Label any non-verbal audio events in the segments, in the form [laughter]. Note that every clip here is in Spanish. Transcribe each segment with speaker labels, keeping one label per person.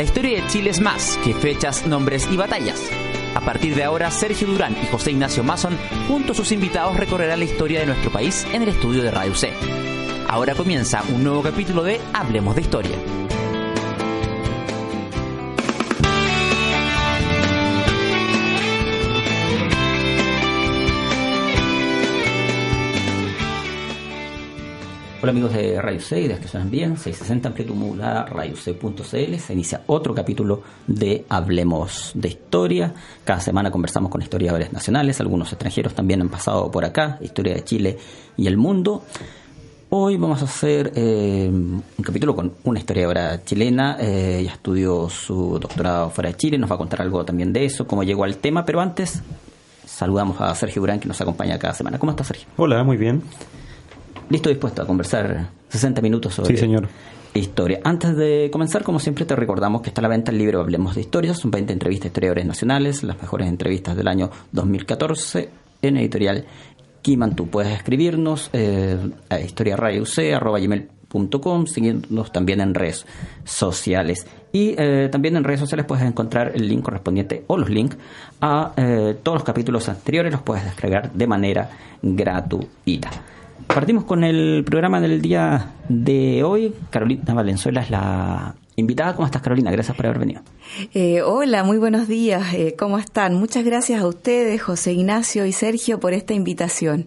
Speaker 1: La historia de Chile es más que fechas, nombres y batallas. A partir de ahora, Sergio Durán y José Ignacio Mason, junto a sus invitados, recorrerán la historia de nuestro país en el estudio de Radio C. Ahora comienza un nuevo capítulo de Hablemos de Historia. Hola amigos de Radio C y de que suenan bien, 660 amplitud modulada radioc.cl. Se inicia otro capítulo de Hablemos de Historia. Cada semana conversamos con historiadores nacionales, algunos extranjeros también han pasado por acá, historia de Chile y el mundo. Hoy vamos a hacer eh, un capítulo con una historiadora chilena. Eh, ella estudió su doctorado fuera de Chile, nos va a contar algo también de eso, cómo llegó al tema, pero antes saludamos a Sergio Durán que nos acompaña cada semana. ¿Cómo estás, Sergio?
Speaker 2: Hola, muy bien
Speaker 1: listo dispuesto a conversar 60 minutos sobre
Speaker 2: señor.
Speaker 1: historia. Antes de comenzar, como siempre, te recordamos que está a la venta el libro Hablemos de Historia. Son 20 entrevistas a historiadores nacionales, las mejores entrevistas del año 2014 en editorial Kiman. Tú puedes escribirnos eh, a historiarayuc.com, siguiéndonos también en redes sociales. Y eh, también en redes sociales puedes encontrar el link correspondiente o los links a eh, todos los capítulos anteriores, los puedes descargar de manera gratuita. Partimos con el programa del día de hoy. Carolina Valenzuela es la invitada. ¿Cómo estás, Carolina? Gracias por haber venido.
Speaker 3: Eh, hola, muy buenos días. Eh, ¿Cómo están? Muchas gracias a ustedes, José Ignacio y Sergio, por esta invitación.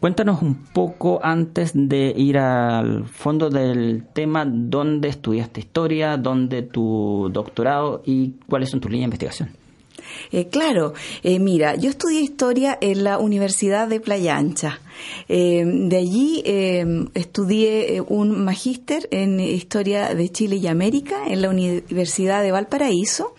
Speaker 1: Cuéntanos un poco antes de ir al fondo del tema, dónde estudiaste historia, dónde tu doctorado y cuáles son tus líneas de investigación.
Speaker 3: Eh, claro, eh, mira, yo estudié historia en la Universidad de Playa Ancha. Eh, de allí estudié un magíster en Historia de Chile y América en la Universidad de Valparaíso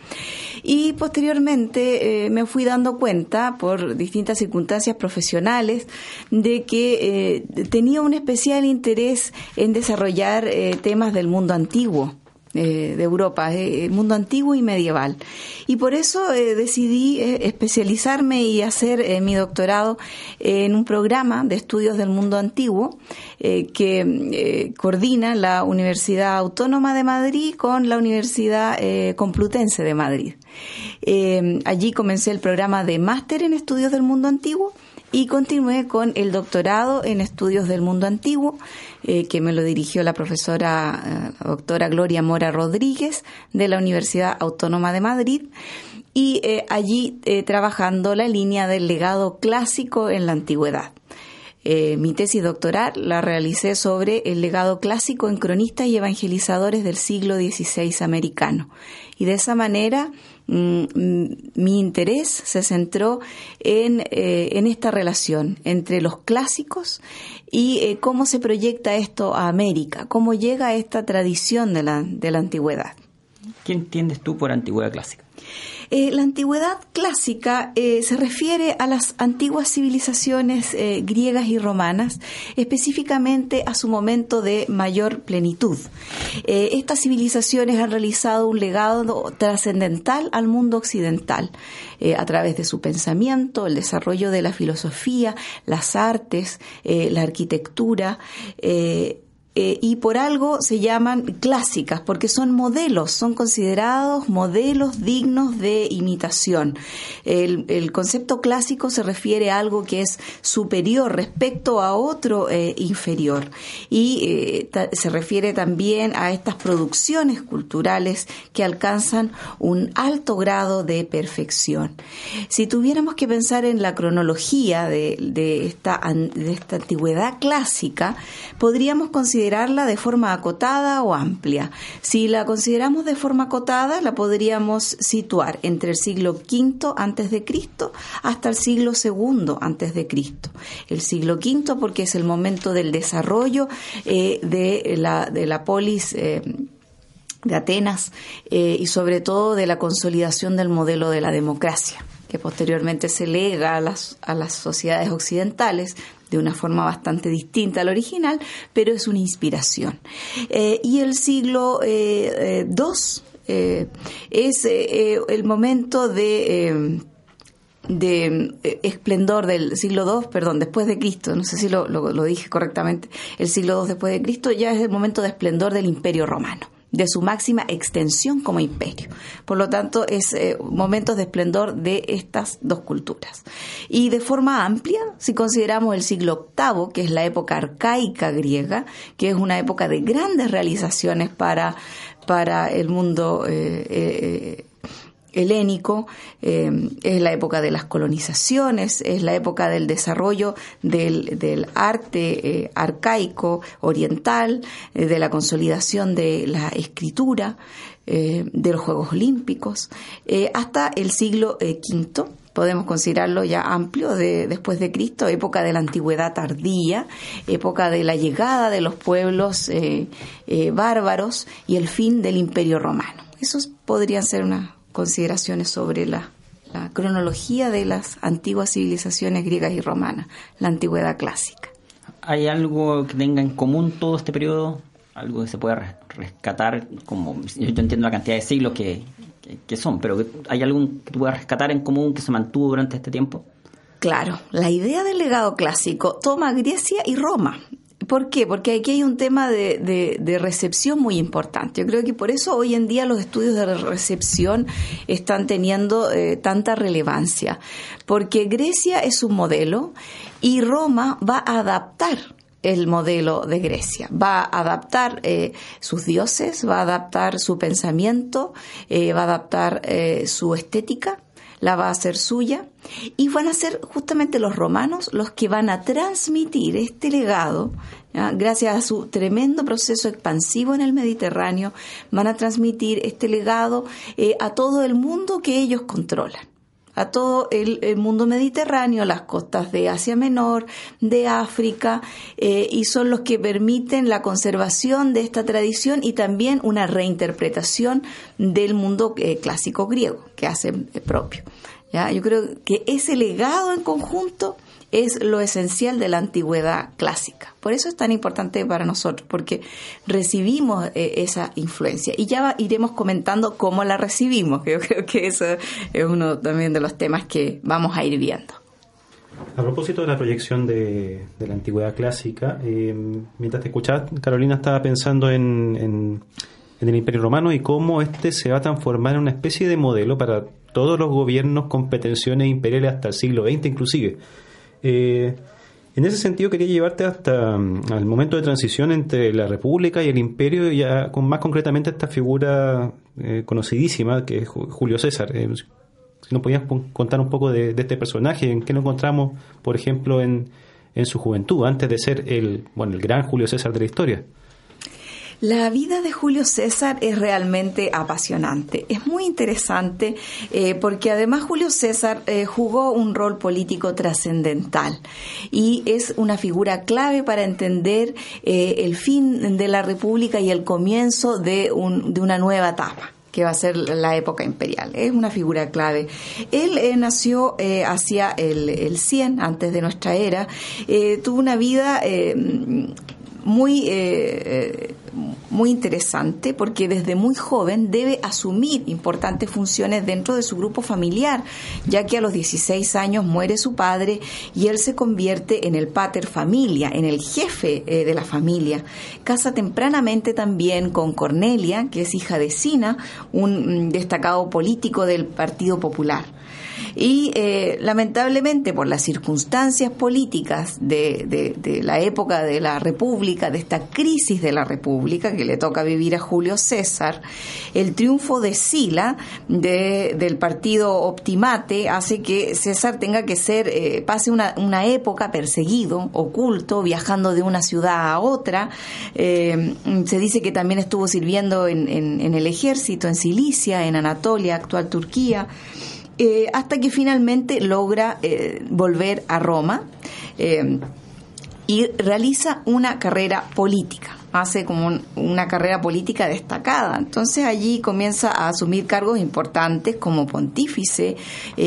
Speaker 3: y posteriormente me fui dando cuenta por distintas circunstancias profesionales de que tenía un especial interés en desarrollar temas del mundo antiguo. Eh, de Europa, eh, mundo antiguo y medieval. Y por eso eh, decidí especializarme y hacer mi doctorado en un programa de estudios del mundo antiguo que coordina la Universidad Autónoma de Madrid con la Universidad Complutense de Madrid. allí comencé el programa de máster en estudios del mundo antiguo y continué con el doctorado en estudios del mundo antiguo, eh, que me lo dirigió la profesora eh, doctora Gloria Mora Rodríguez de la Universidad Autónoma de Madrid y eh, allí trabajando la línea del legado clásico en la antigüedad. mi tesis doctoral la realicé sobre el legado clásico en cronistas y evangelizadores del siglo XVI americano. Y de esa manera mi interés se centró en, eh, en, esta relación entre los clásicos y eh, cómo se proyecta esto a América, cómo llega esta tradición de la, de la antigüedad.
Speaker 1: ¿Qué entiendes tú por antigüedad clásica?
Speaker 3: Eh, la antigüedad clásica eh, se refiere a las antiguas civilizaciones eh, griegas y romanas, específicamente a su momento de mayor plenitud. estas civilizaciones han realizado un legado trascendental al mundo occidental a través de su pensamiento, el desarrollo de la filosofía, las artes, la arquitectura, y por algo se llaman clásicas, porque son modelos, son considerados modelos dignos de imitación. El, concepto clásico se refiere a algo que es superior respecto a otro eh, inferior y eh, se refiere también a estas producciones culturales que alcanzan un alto grado de perfección. Si tuviéramos que pensar en la cronología de, de esta, de esta antigüedad clásica, podríamos considerar de forma acotada o amplia. Si la consideramos de forma acotada, la podríamos situar entre el siglo V antes de Cristo hasta el siglo II antes de Cristo. El siglo V porque es el momento del desarrollo eh, de, la, de la polis eh, de Atenas eh, y sobre todo de la consolidación del modelo de la democracia que posteriormente se lega a las, a las sociedades occidentales de una forma bastante distinta al original, pero es una inspiración. Eh, y el siglo II eh, eh, es el momento de de esplendor del siglo II, perdón, después de Cristo, no sé si lo, lo, dije correctamente, el siglo II después de Cristo ya es el momento de esplendor del Imperio Romano de su máxima extensión como imperio. Por lo tanto, es eh, momentos de esplendor de estas dos culturas. Y de forma amplia, si consideramos el siglo VIII, que es la época arcaica griega, que es una época de grandes realizaciones para, para el mundo eh, eh, helénico, eh, es la época de las colonizaciones, es la época del desarrollo del, arte eh, arcaico oriental, eh, de la consolidación de la escritura, de los Juegos Olímpicos, hasta el siglo V podemos considerarlo ya amplio de, después de Cristo, época de la antigüedad tardía, época de la llegada de los pueblos bárbaros y el fin del imperio romano. Esos podrían ser una, consideraciones sobre la, cronología de las antiguas civilizaciones griegas y romanas, la antigüedad clásica.
Speaker 1: ¿Hay algo que tenga en común todo este periodo? ¿Algo que se pueda rescatar? Como, yo entiendo la cantidad de siglos que, que, son, pero ¿hay algo que tú puedas rescatar en común que se mantuvo durante este tiempo?
Speaker 3: Claro, la idea del legado clásico toma Grecia y Roma ¿Por qué? Porque aquí hay un tema de, recepción muy importante. Yo creo que por eso hoy en día los estudios de recepción están teniendo eh, tanta relevancia. Porque Grecia es un modelo y Roma va a adaptar el modelo de Grecia. Va a adaptar eh, sus dioses, va a adaptar su pensamiento, eh, va a adaptar su estética la va a hacer suya y van a ser justamente los romanos los que van a transmitir este legado, gracias a su tremendo proceso expansivo en el Mediterráneo, van a transmitir este legado eh, a todo el mundo que ellos controlan a todo el, mundo mediterráneo, las costas de Asia Menor, de África, eh, y son los que permiten la conservación de esta tradición y también una reinterpretación del mundo eh, clásico griego que hacen propio. ¿ya? Yo creo que ese legado en conjunto es lo esencial de la antigüedad clásica. Por eso es tan importante para nosotros, porque recibimos eh, esa influencia y ya iremos comentando cómo la recibimos, que yo creo que eso es uno también de los temas que vamos a ir viendo.
Speaker 2: A propósito de la proyección de, la antigüedad clásica, eh, mientras te escuchaba, Carolina estaba pensando en, en, el Imperio Romano y cómo este se va a transformar en una especie de modelo para todos los gobiernos con pretensiones imperiales hasta el siglo XX inclusive. Eh, en ese sentido quería llevarte hasta mm, el momento de transición entre la República y el Imperio, ya con más concretamente esta figura eh, conocidísima que es Julio César. Eh, si nos podías contar un poco de, este personaje, en qué nos encontramos, por ejemplo, en, en su juventud, antes de ser el, bueno, el gran Julio César de la historia.
Speaker 3: La vida de Julio César es realmente apasionante. Es muy interesante eh, porque además Julio César eh, jugó un rol político trascendental y es una figura clave para entender eh, el fin de la República y el comienzo de, un, de una nueva etapa que va a ser la época imperial. Es una figura clave. Él nació hacia el, el, 100, antes de nuestra era. tuvo una vida muy, muy interesante porque desde muy joven debe asumir importantes funciones dentro de su grupo familiar, ya que a los 16 años muere su padre y él se convierte en el pater familia, en el jefe eh, de la familia. Casa tempranamente también con Cornelia, que es hija de Sina, un mm, destacado político del Partido Popular. Y eh, lamentablemente por las circunstancias políticas de, de, la época de la República, de esta crisis de la República que le toca vivir a Julio César, el triunfo de Sila de, del partido Optimate hace que César tenga que ser, eh, pase una, una, época perseguido, oculto, viajando de una ciudad a otra. Eh, se dice que también estuvo sirviendo en, en, en el ejército, en Cilicia, en Anatolia, actual Turquía. Eh, hasta que finalmente logra eh, volver a Roma eh, y realiza una carrera política hace como una carrera política destacada. Entonces allí comienza a asumir cargos importantes como pontífice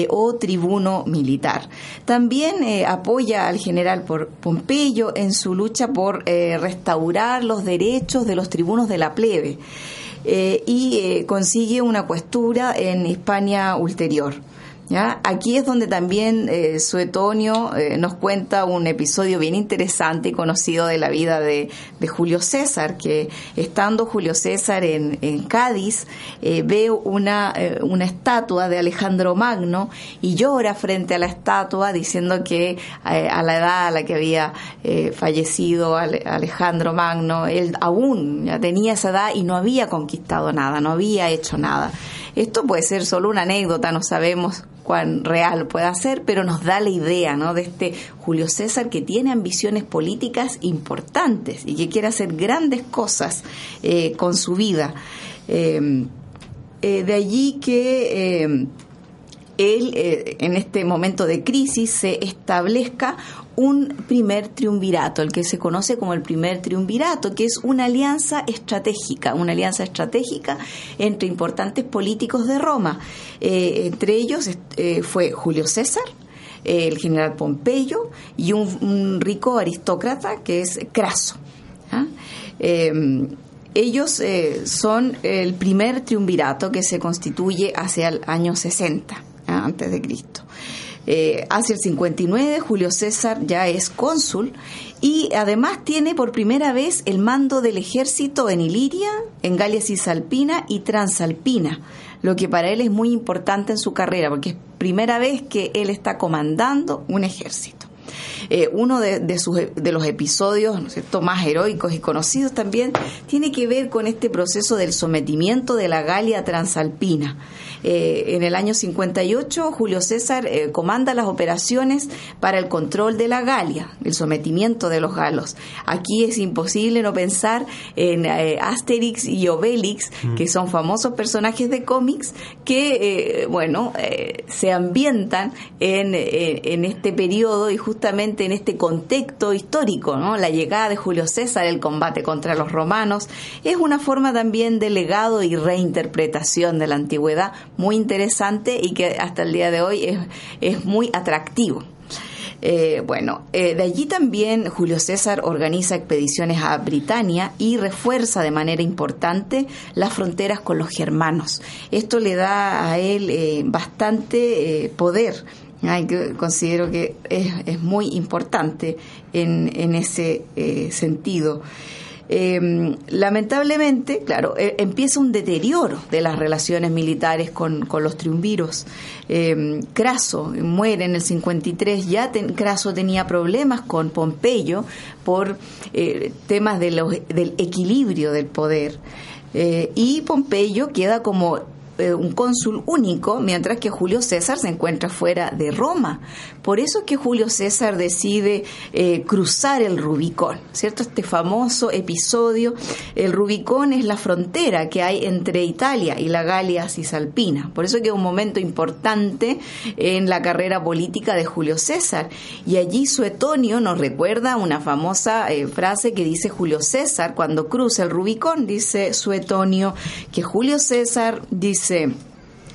Speaker 3: o tribuno militar. También apoya al general Pompeyo en su lucha por restaurar los derechos de los tribunos de la plebe. Eh, y eh, consigue una cuestura en Hispania ulterior. ¿Ya? Aquí es donde también eh, Suetonio eh, nos cuenta un episodio bien interesante y conocido de la vida de, Julio César, que estando Julio César en, Cádiz, eh, ve una, una estatua de Alejandro Magno y llora frente a la estatua diciendo que a la edad a la que había fallecido Alejandro Magno, él aún ya tenía esa edad y no había conquistado nada, no había hecho nada. Esto puede ser solo una anécdota, no sabemos cuán real pueda ser, pero nos da la idea ¿no? de este Julio César que tiene ambiciones políticas importantes y que quiere hacer grandes cosas eh, con su vida. Eh, eh, de allí que él, en este momento de crisis, se establezca un primer triunvirato, el que se conoce como el primer triunvirato, que es una alianza estratégica, una alianza estratégica entre importantes políticos de Roma. Eh, entre ellos eh, fue Julio César, el general Pompeyo y un, rico aristócrata que es Craso. ¿ah? Em, ellos eh, son el primer triunvirato que se constituye hacia el año 60 ¿ah? antes de Cristo. Eh, hacia el 59 Julio César ya es cónsul y además tiene por primera vez el mando del ejército en Iliria, en Galia Cisalpina y Transalpina, lo que para él es muy importante en su carrera porque es primera vez que él está comandando un ejército. Eh, uno de, sus, de, los episodios más heroicos y conocidos también tiene que ver con este proceso del sometimiento de la Galia transalpina. Eh, en el año 58, Julio César eh, comanda las operaciones para el control de la Galia, el sometimiento de los galos. Aquí es imposible no pensar en eh, Asterix y Obelix, mm. que son famosos personajes de cómics que, bueno, se ambientan en, en este periodo y justamente en este contexto histórico, ¿no? La llegada de Julio César, el combate contra los romanos, es una forma también de legado y reinterpretación de la antigüedad muy interesante y que hasta el día de hoy es, es muy atractivo. Eh, bueno, eh, de allí también Julio César organiza expediciones a Britania y refuerza de manera importante las fronteras con los germanos. Esto le da a él eh, bastante poder. considero que es, es, muy importante en, en ese sentido. Eh, lamentablemente, claro, eh, empieza un deterioro de las relaciones militares con, los triunviros. Eh, Craso muere en el 53, ya Craso tenía problemas con Pompeyo por eh, temas de del equilibrio del poder. y Pompeyo queda como eh, un cónsul único, mientras que Julio César se encuentra fuera de Roma. Por eso es que Julio César decide eh, cruzar el Rubicón, ¿cierto? Este famoso episodio, el Rubicón es la frontera que hay entre Italia y la Galia Cisalpina. Por eso que es un momento importante en la carrera política de Julio César. Y allí Suetonio nos recuerda una famosa eh, frase que dice Julio César cuando cruza el Rubicón, dice Suetonio que Julio César dice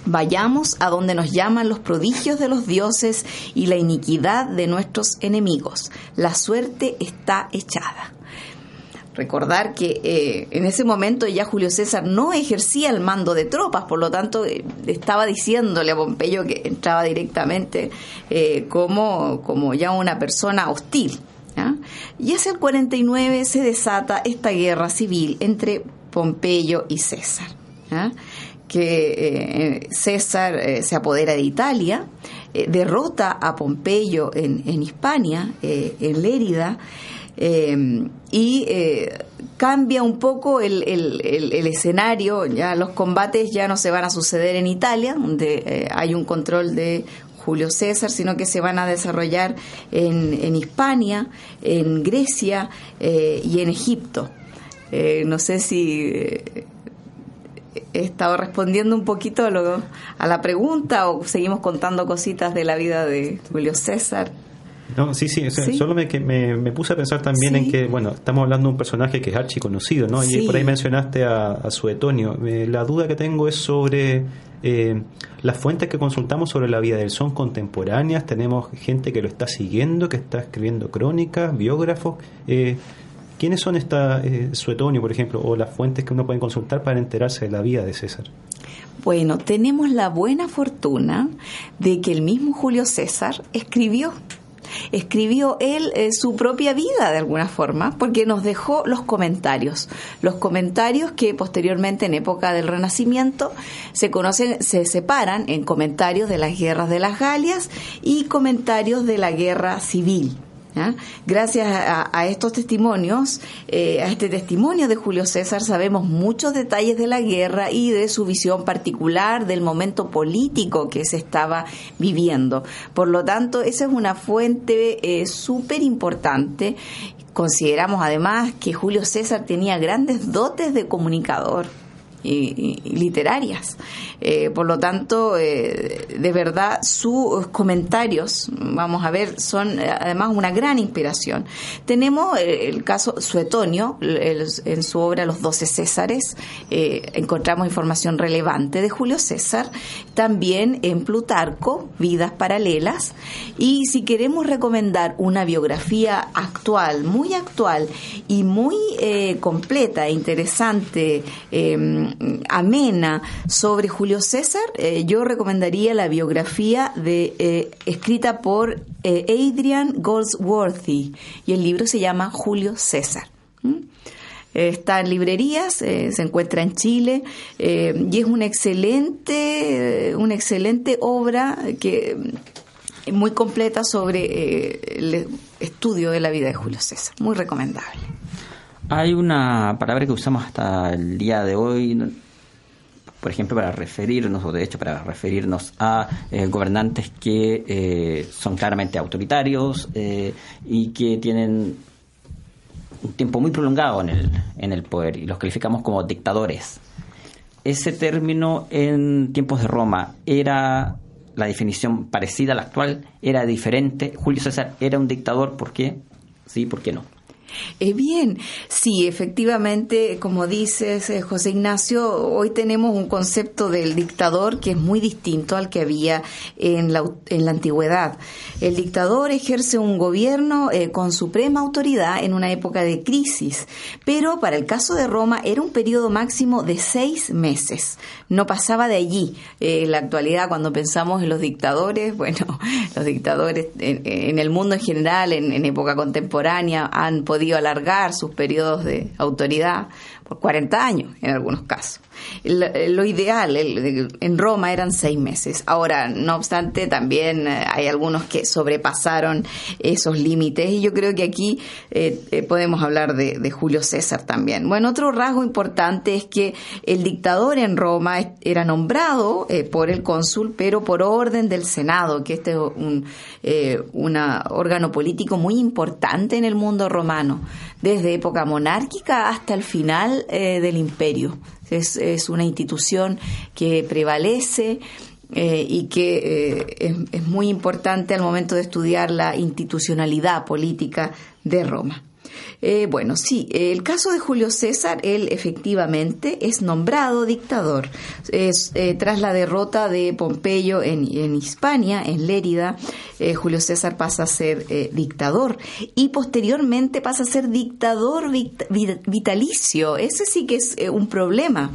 Speaker 3: Vayamos a donde nos llaman los prodigios de los dioses y la iniquidad de nuestros enemigos. La suerte está echada. Recordar que eh, en ese momento ya Julio César no ejercía el mando de tropas, por lo tanto eh, estaba diciéndole a Pompeyo que entraba directamente eh, como, como ya una persona hostil. Y hacia el 49 se desata esta guerra civil entre Pompeyo y César que eh, César eh, se apodera de Italia, eh, derrota a Pompeyo en, en Hispania, en Lérida, y cambia un poco el, el, escenario, ya los combates ya no se van a suceder en Italia, donde hay un control de Julio César, sino que se van a desarrollar en, en Hispania, en Grecia y en Egipto. no sé si he estado respondiendo un poquito a, a la pregunta o seguimos contando cositas de la vida de Julio César.
Speaker 2: No, sí, sí, solo me, me, puse a pensar también en que, bueno, estamos hablando de un personaje que es archiconocido, ¿no? Y por ahí mencionaste a, Suetonio. Eh, la duda que tengo es sobre eh, las fuentes que consultamos sobre la vida de él. ¿Son contemporáneas? ¿Tenemos gente que lo está siguiendo, que está escribiendo crónicas, biógrafos? Eh, ¿Quiénes son esta eh, Suetonio, por ejemplo, o las fuentes que uno puede consultar para enterarse de la vida de César?
Speaker 3: Bueno, tenemos la buena fortuna de que el mismo Julio César escribió escribió él eh, su propia vida de alguna forma, porque nos dejó los comentarios, los comentarios que posteriormente en época del Renacimiento se conocen, se separan en comentarios de las guerras de las Galias y comentarios de la guerra civil. Gracias a, estos testimonios, eh, a este testimonio de Julio César, sabemos muchos detalles de la guerra y de su visión particular del momento político que se estaba viviendo. Por lo tanto, esa es una fuente eh, súper importante. Consideramos además que Julio César tenía grandes dotes de comunicador y, literarias. Eh, por lo tanto, eh, de verdad, sus comentarios, vamos a ver, son eh, además una gran inspiración. Tenemos el caso Suetonio, en su obra Los Doce Césares, encontramos información relevante de Julio César, también en Plutarco, Vidas Paralelas, y si queremos recomendar una biografía actual, muy actual y muy completa e interesante, amena sobre Julio César, eh, yo recomendaría la biografía de, eh, escrita por eh, Adrian Goldsworthy y el libro se llama Julio César. Está en librerías, se encuentra en Chile y es una excelente, una excelente obra que muy completa sobre el estudio de la vida de Julio César. Muy recomendable.
Speaker 1: Hay una palabra que usamos hasta el día de hoy, por ejemplo, para referirnos, o de hecho para referirnos a eh, gobernantes que eh, son claramente autoritarios eh, y que tienen un tiempo muy prolongado en el, en el poder y los calificamos como dictadores. Ese término en tiempos de Roma era la definición parecida a la actual, era diferente. Julio César era un dictador, ¿por qué? Sí, ¿por qué no?
Speaker 3: Eh, bien, sí, efectivamente, como dices, eh, José Ignacio, hoy tenemos un concepto del dictador que es muy distinto al que había en la, en la antigüedad. El dictador ejerce un gobierno eh, con suprema autoridad en una época de crisis, pero para el caso de Roma era un periodo máximo de seis meses, no pasaba de allí. en la actualidad, cuando pensamos en los dictadores, [laughs] bueno, los dictadores en, el mundo en general, en, en época contemporánea, han podido alargar sus periodos de autoridad por 40 años en algunos casos. Lo, ideal en Roma eran seis meses. Ahora, no obstante, también eh, hay algunos que sobrepasaron esos límites y yo creo que aquí eh, eh, podemos hablar de, Julio César también. Bueno, otro rasgo importante es que el dictador en Roma era nombrado por el cónsul, pero por orden del Senado, que este es un órgano político muy importante en el mundo romano, desde época monárquica hasta el final del imperio es, una institución que prevalece eh, y que eh, es, muy importante al momento de estudiar la institucionalidad política de Roma. Eh, bueno, sí, el caso de Julio César, él efectivamente es nombrado dictador. tras la derrota de Pompeyo en, Hispania, en Lérida, Julio César pasa a ser dictador y posteriormente pasa a ser dictador vitalicio. Ese sí que es un problema.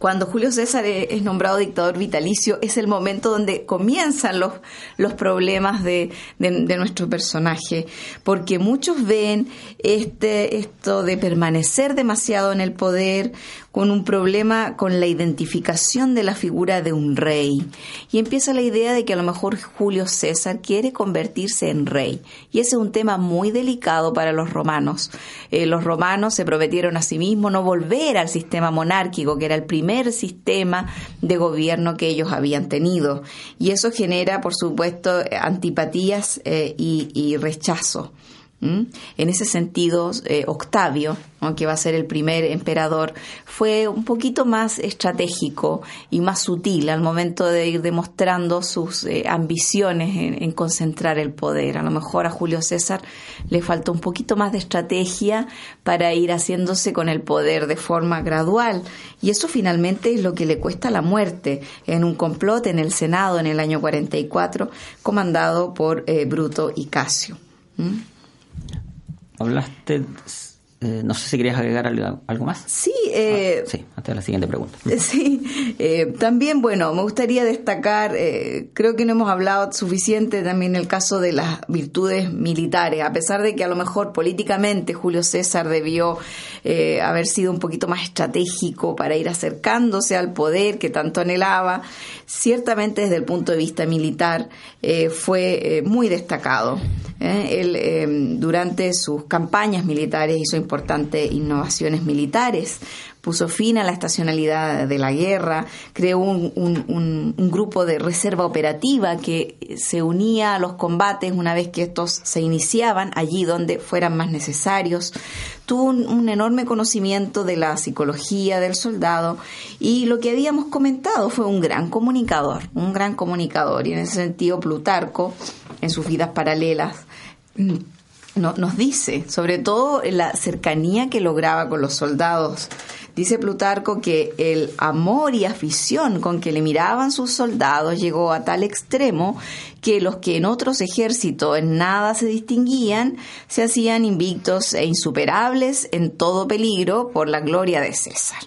Speaker 3: Cuando Julio César e-, es nombrado dictador vitalicio, es el momento donde comienzan los, los problemas de, de, nuestro personaje, porque muchos ven este, esto de permanecer demasiado en el poder con un problema con la identificación de la figura de un rey. Y empieza la idea de que a lo mejor Julio César quiere convertirse en rey. Y ese es un tema muy delicado para los romanos. Eh, los romanos se prometieron a sí mismos no volver al sistema monárquico, que era el primer sistema de gobierno que ellos habían tenido. Y eso genera, por supuesto, antipatías eh, y rechazo. En ese sentido, eh, Octavio, que va a ser el primer emperador, fue un poquito más estratégico y más sutil al momento de ir demostrando sus eh, ambiciones en, concentrar el poder. A lo mejor a Julio César le faltó un poquito más de estrategia para ir haciéndose con el poder de forma gradual. Y eso finalmente es lo que le cuesta la muerte en un complot en el Senado en el año 44, comandado por eh, Bruto y Casio.
Speaker 1: Hablaste eh, no sé si querías agregar algo, más.
Speaker 3: Sí, eh,
Speaker 1: ah, sí, hasta la siguiente pregunta. [laughs]
Speaker 3: Sí, eh, también, bueno, me gustaría destacar, creo que no hemos hablado suficiente también el caso de las virtudes militares, a pesar de que a lo mejor políticamente Julio César debió haber sido un poquito más estratégico para ir acercándose al poder que tanto anhelaba, ciertamente desde el punto de vista militar fue muy destacado. Él, durante sus campañas militares hizo importantes innovaciones militares, puso fin a la estacionalidad de la guerra, creó un, grupo de reserva operativa que se unía a los combates una vez que estos se iniciaban allí donde fueran más necesarios. Tuvo un, enorme conocimiento de la psicología del soldado y lo que habíamos comentado fue un gran comunicador, un gran comunicador y en ese sentido Plutarco en sus vidas paralelas no, nos dice, sobre todo la cercanía que lograba con los soldados. Dice Plutarco que el amor y afición con que le miraban sus soldados llegó a tal extremo que los que en otros ejércitos en nada se distinguían se hacían invictos e insuperables en todo peligro por la gloria de César.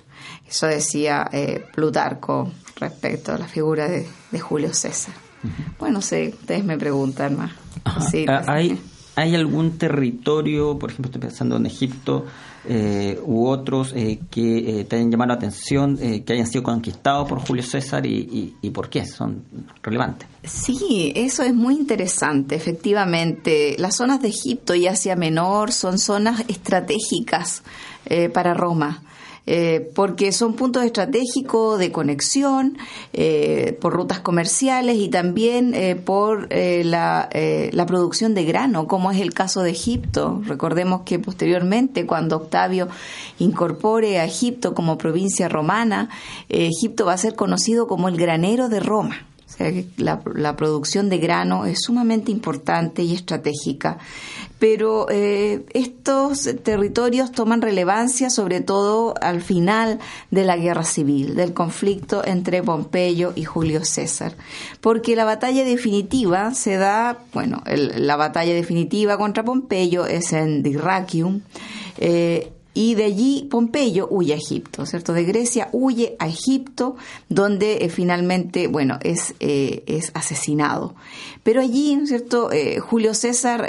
Speaker 3: Eso decía eh, Plutarco respecto a la figura de, Julio César. Bueno, sé, ustedes me preguntan más.
Speaker 1: Sí, ah, hay, ¿Hay algún territorio, por ejemplo, estoy pensando en Egipto eh, u otros, eh, que eh, te hayan llamado la atención, que hayan sido conquistados por Julio César y, y, por qué son relevantes?
Speaker 3: Sí, eso es muy interesante. Efectivamente, las zonas de Egipto y Asia Menor son zonas estratégicas para Roma. Eh, porque son puntos estratégicos de conexión eh, por rutas comerciales y también eh, por la, la, producción de grano, como es el caso de Egipto. Recordemos que posteriormente, cuando Octavio incorpore a Egipto como provincia romana, Egipto va a ser conocido como el granero de Roma la, la, producción de grano es sumamente importante y estratégica. Pero eh, estos territorios toman relevancia sobre todo al final de la guerra civil, del conflicto entre Pompeyo y Julio César. Porque la batalla definitiva se da, bueno, la batalla definitiva contra Pompeyo es en Dyrrachium. Eh, y de allí Pompeyo huye a Egipto, ¿cierto? De Grecia huye a Egipto, donde eh, finalmente, bueno, es, eh, es asesinado. Pero allí, ¿no es cierto? Eh, Julio César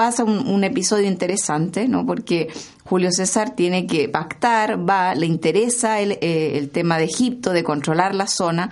Speaker 3: pasa un, episodio interesante, ¿no? Porque Julio César tiene que pactar, va, le interesa el, eh, el tema de Egipto, de controlar la zona,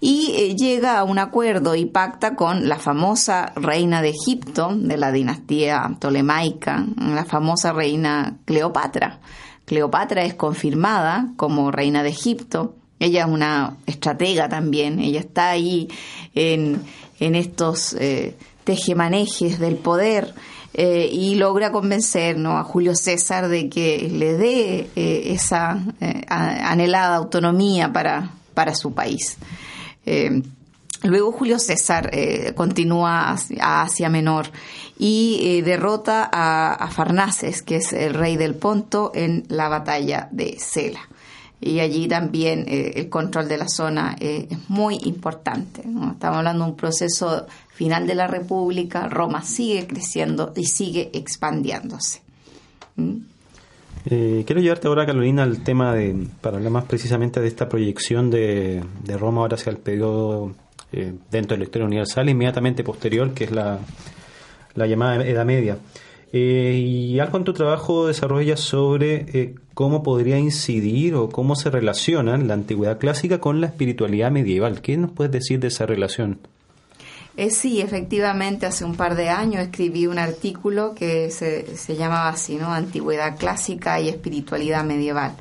Speaker 3: y eh, llega a un acuerdo y pacta con la famosa reina de Egipto, de la dinastía tolemaica, la famosa reina Cleopatra. Cleopatra es confirmada como reina de Egipto. Ella es una estratega también, ella está ahí en, en estos eh, tejemanejes del poder eh, y logra convencer ¿no? a Julio César de que le dé eh, esa eh, anhelada autonomía para, para su país. Luego Julio César continúa a Asia Menor y derrota a, a, Farnaces, que es el rey del Ponto, en la batalla de Sela. Y allí también el control de la zona es muy importante. Estamos hablando de un proceso final de la República, Roma sigue creciendo y sigue expandiéndose.
Speaker 2: ¿Mm? Eh, quiero llevarte ahora, Carolina, al tema de, para hablar más precisamente de esta proyección de, Roma ahora hacia el periodo eh, dentro de la historia universal, inmediatamente posterior, que es la, la llamada Edad Media. Eh, y algo en tu trabajo desarrolla sobre cómo podría incidir o cómo se relaciona la antigüedad clásica con la espiritualidad medieval. ¿Qué nos puedes decir de esa relación?
Speaker 3: Eh, sí, efectivamente, hace un par de años escribí un artículo que se, llamaba así, ¿no? Antigüedad clásica y espiritualidad medieval,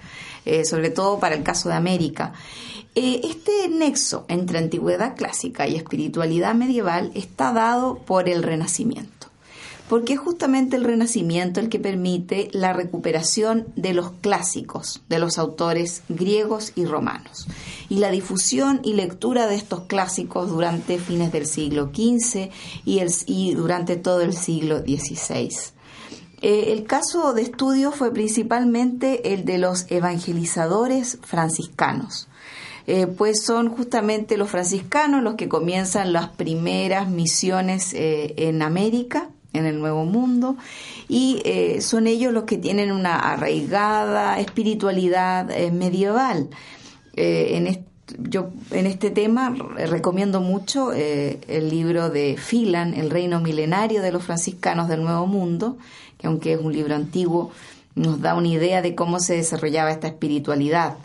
Speaker 3: eh, sobre todo para el caso de América. Eh, este nexo entre antigüedad clásica y espiritualidad medieval está dado por el Renacimiento porque es justamente el Renacimiento el que permite la recuperación de los clásicos, de los autores griegos y romanos, y la difusión y lectura de estos clásicos durante fines del siglo XV y, durante todo el siglo XVI. Eh, el caso de estudio fue principalmente el de los evangelizadores franciscanos. Eh, pues son justamente los franciscanos los que comienzan las primeras misiones eh, en América en el Nuevo Mundo. Y eh, son ellos los que tienen una arraigada espiritualidad eh, medieval. Eh, en yo en este tema recomiendo mucho el libro de Filan, El reino milenario de los franciscanos del Nuevo Mundo, que aunque es un libro antiguo, nos da una idea de cómo se desarrollaba esta espiritualidad.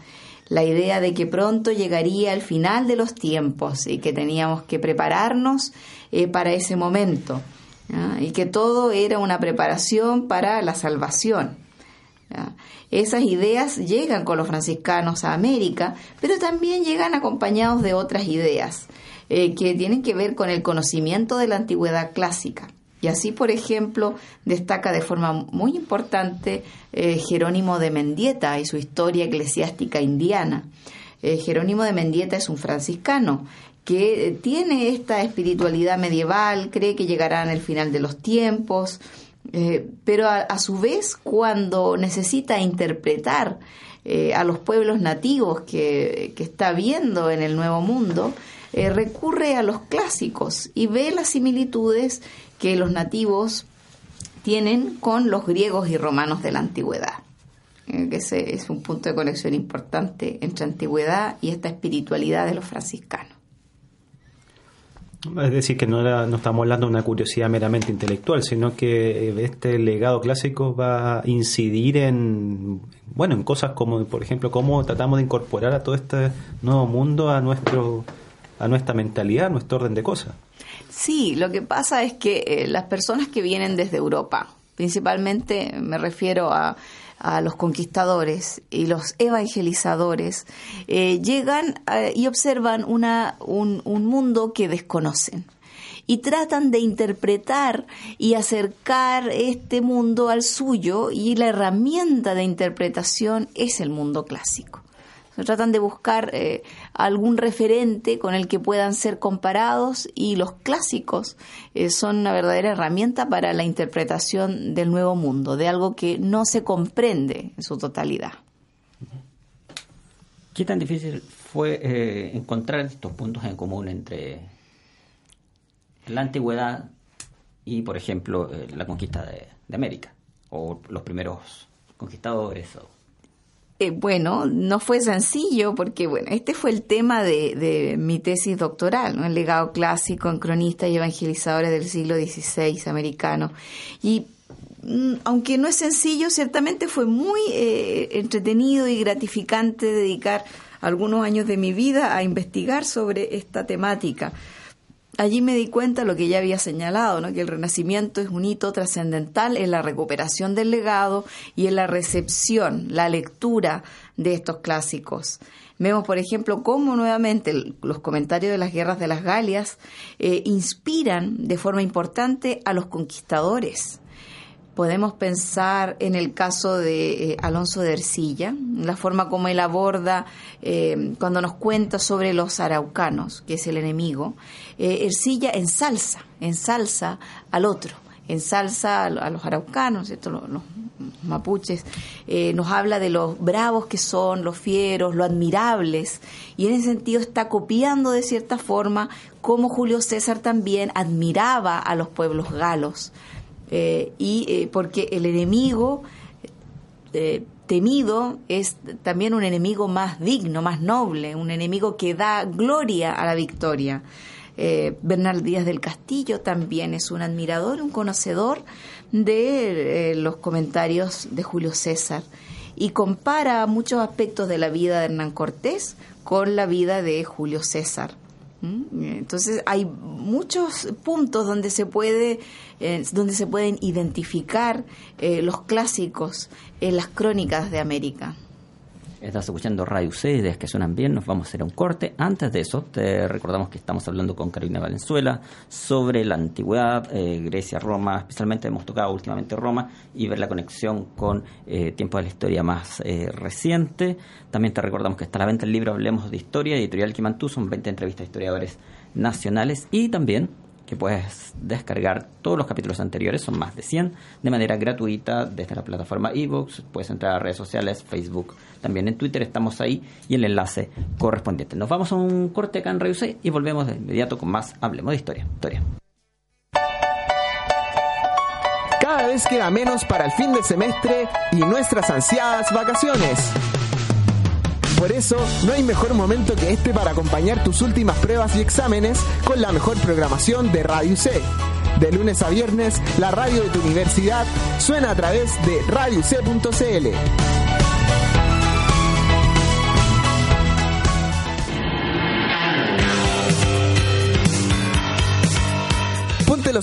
Speaker 3: La idea de que pronto llegaría el final de los tiempos y que teníamos que prepararnos para ese momento y que todo era una preparación para la salvación. Esas ideas llegan con los franciscanos a América, pero también llegan acompañados de otras ideas eh, que tienen que ver con el conocimiento de la antigüedad clásica. Y así, por ejemplo, destaca de forma muy importante eh, Jerónimo de Mendieta y su historia eclesiástica indiana. Eh, Jerónimo de Mendieta es un franciscano que tiene esta espiritualidad medieval, cree que llegará en el final de los tiempos, eh, pero a, su vez cuando necesita interpretar eh, a los pueblos nativos que, está viendo en el Nuevo Mundo, eh, recurre a los clásicos y ve las similitudes que los nativos tienen con los griegos y romanos de la antigüedad. ese es un punto de conexión importante entre antigüedad y esta espiritualidad de los franciscanos.
Speaker 2: Es decir, que no, estamos hablando de una curiosidad meramente intelectual, sino que eh, este legado clásico va a incidir en, bueno, en cosas como, por ejemplo, cómo tratamos de incorporar a todo este nuevo mundo a nuestro a nuestra mentalidad, a nuestro orden de cosas.
Speaker 3: Sí, lo que pasa es que eh, las personas que vienen desde Europa, principalmente me refiero a a los conquistadores y los evangelizadores, eh, llegan eh, y observan una, un, un mundo que desconocen. Y tratan de interpretar y acercar este mundo al suyo y la herramienta de interpretación es el mundo clásico tratan de buscar eh, algún referente con el que puedan ser comparados y los clásicos eh, son una verdadera herramienta para la interpretación del nuevo mundo, de algo que no se comprende en su totalidad.
Speaker 1: ¿Qué tan difícil fue eh, encontrar estos puntos en común entre la antigüedad y, por ejemplo, la conquista de, de América o los primeros conquistadores? O
Speaker 3: eh, bueno, no fue sencillo porque, bueno, este fue el tema de, mi tesis doctoral, el legado clásico en cronistas y evangelizadores del siglo XVI americano. Y mm, aunque no es sencillo, ciertamente fue muy eh, entretenido y gratificante dedicar algunos años de mi vida a investigar sobre esta temática allí me di cuenta lo que ya había señalado, ¿no? que el Renacimiento es un hito trascendental en la recuperación del legado y en la recepción, la lectura de estos clásicos. Vemos, por ejemplo, cómo nuevamente los comentarios de las guerras de las Galias eh, inspiran de forma importante a los conquistadores. Podemos pensar en el caso de eh, Alonso de Ercilla, la forma como él aborda eh, cuando nos cuenta sobre los araucanos, que es el enemigo. Eh, Ercilla ensalza, ensalza al otro, ensalza a los araucanos, Los, los mapuches, nos habla de los bravos que son, los fieros, los admirables, y en ese sentido está copiando de cierta forma cómo Julio César también admiraba a los pueblos galos. Eh, y eh, porque el enemigo eh, temido es también un enemigo más digno, más noble, un enemigo que da gloria a la victoria. Bernal Díaz del Castillo también es un admirador, un conocedor de los comentarios de Julio César y compara muchos aspectos de la vida de Hernán Cortés con la vida de Julio César. ¿Mm? Entonces hay muchos puntos donde se puede eh, donde se pueden identificar eh, los clásicos en las crónicas de América.
Speaker 1: Estás escuchando Radio Ustedes que suenan bien, nos vamos a hacer un corte. Antes de eso, te recordamos que estamos hablando con Carolina Valenzuela sobre la antigüedad, eh, Grecia, Roma, especialmente hemos tocado últimamente Roma y ver la conexión con eh, tiempos de la historia más eh, reciente. También te recordamos que está a la venta el libro Hablemos de Historia, editorial Kimantú, son 20 entrevistas a historiadores nacionales y también que puedes descargar todos los capítulos anteriores, son más de 100, de manera gratuita desde la plataforma ebooks. Puedes entrar a redes sociales, Facebook, también en Twitter estamos ahí y el enlace correspondiente. Nos vamos a un corte acá en Radio y volvemos de inmediato con más Hablemos de Historia. historia.
Speaker 4: Cada vez queda menos para el fin del semestre y nuestras ansiadas vacaciones. Por eso, no hay mejor momento que este para acompañar tus últimas pruebas y exámenes con la mejor programación de Radio C. De lunes a viernes, la radio de tu universidad suena a través de radioc.cl.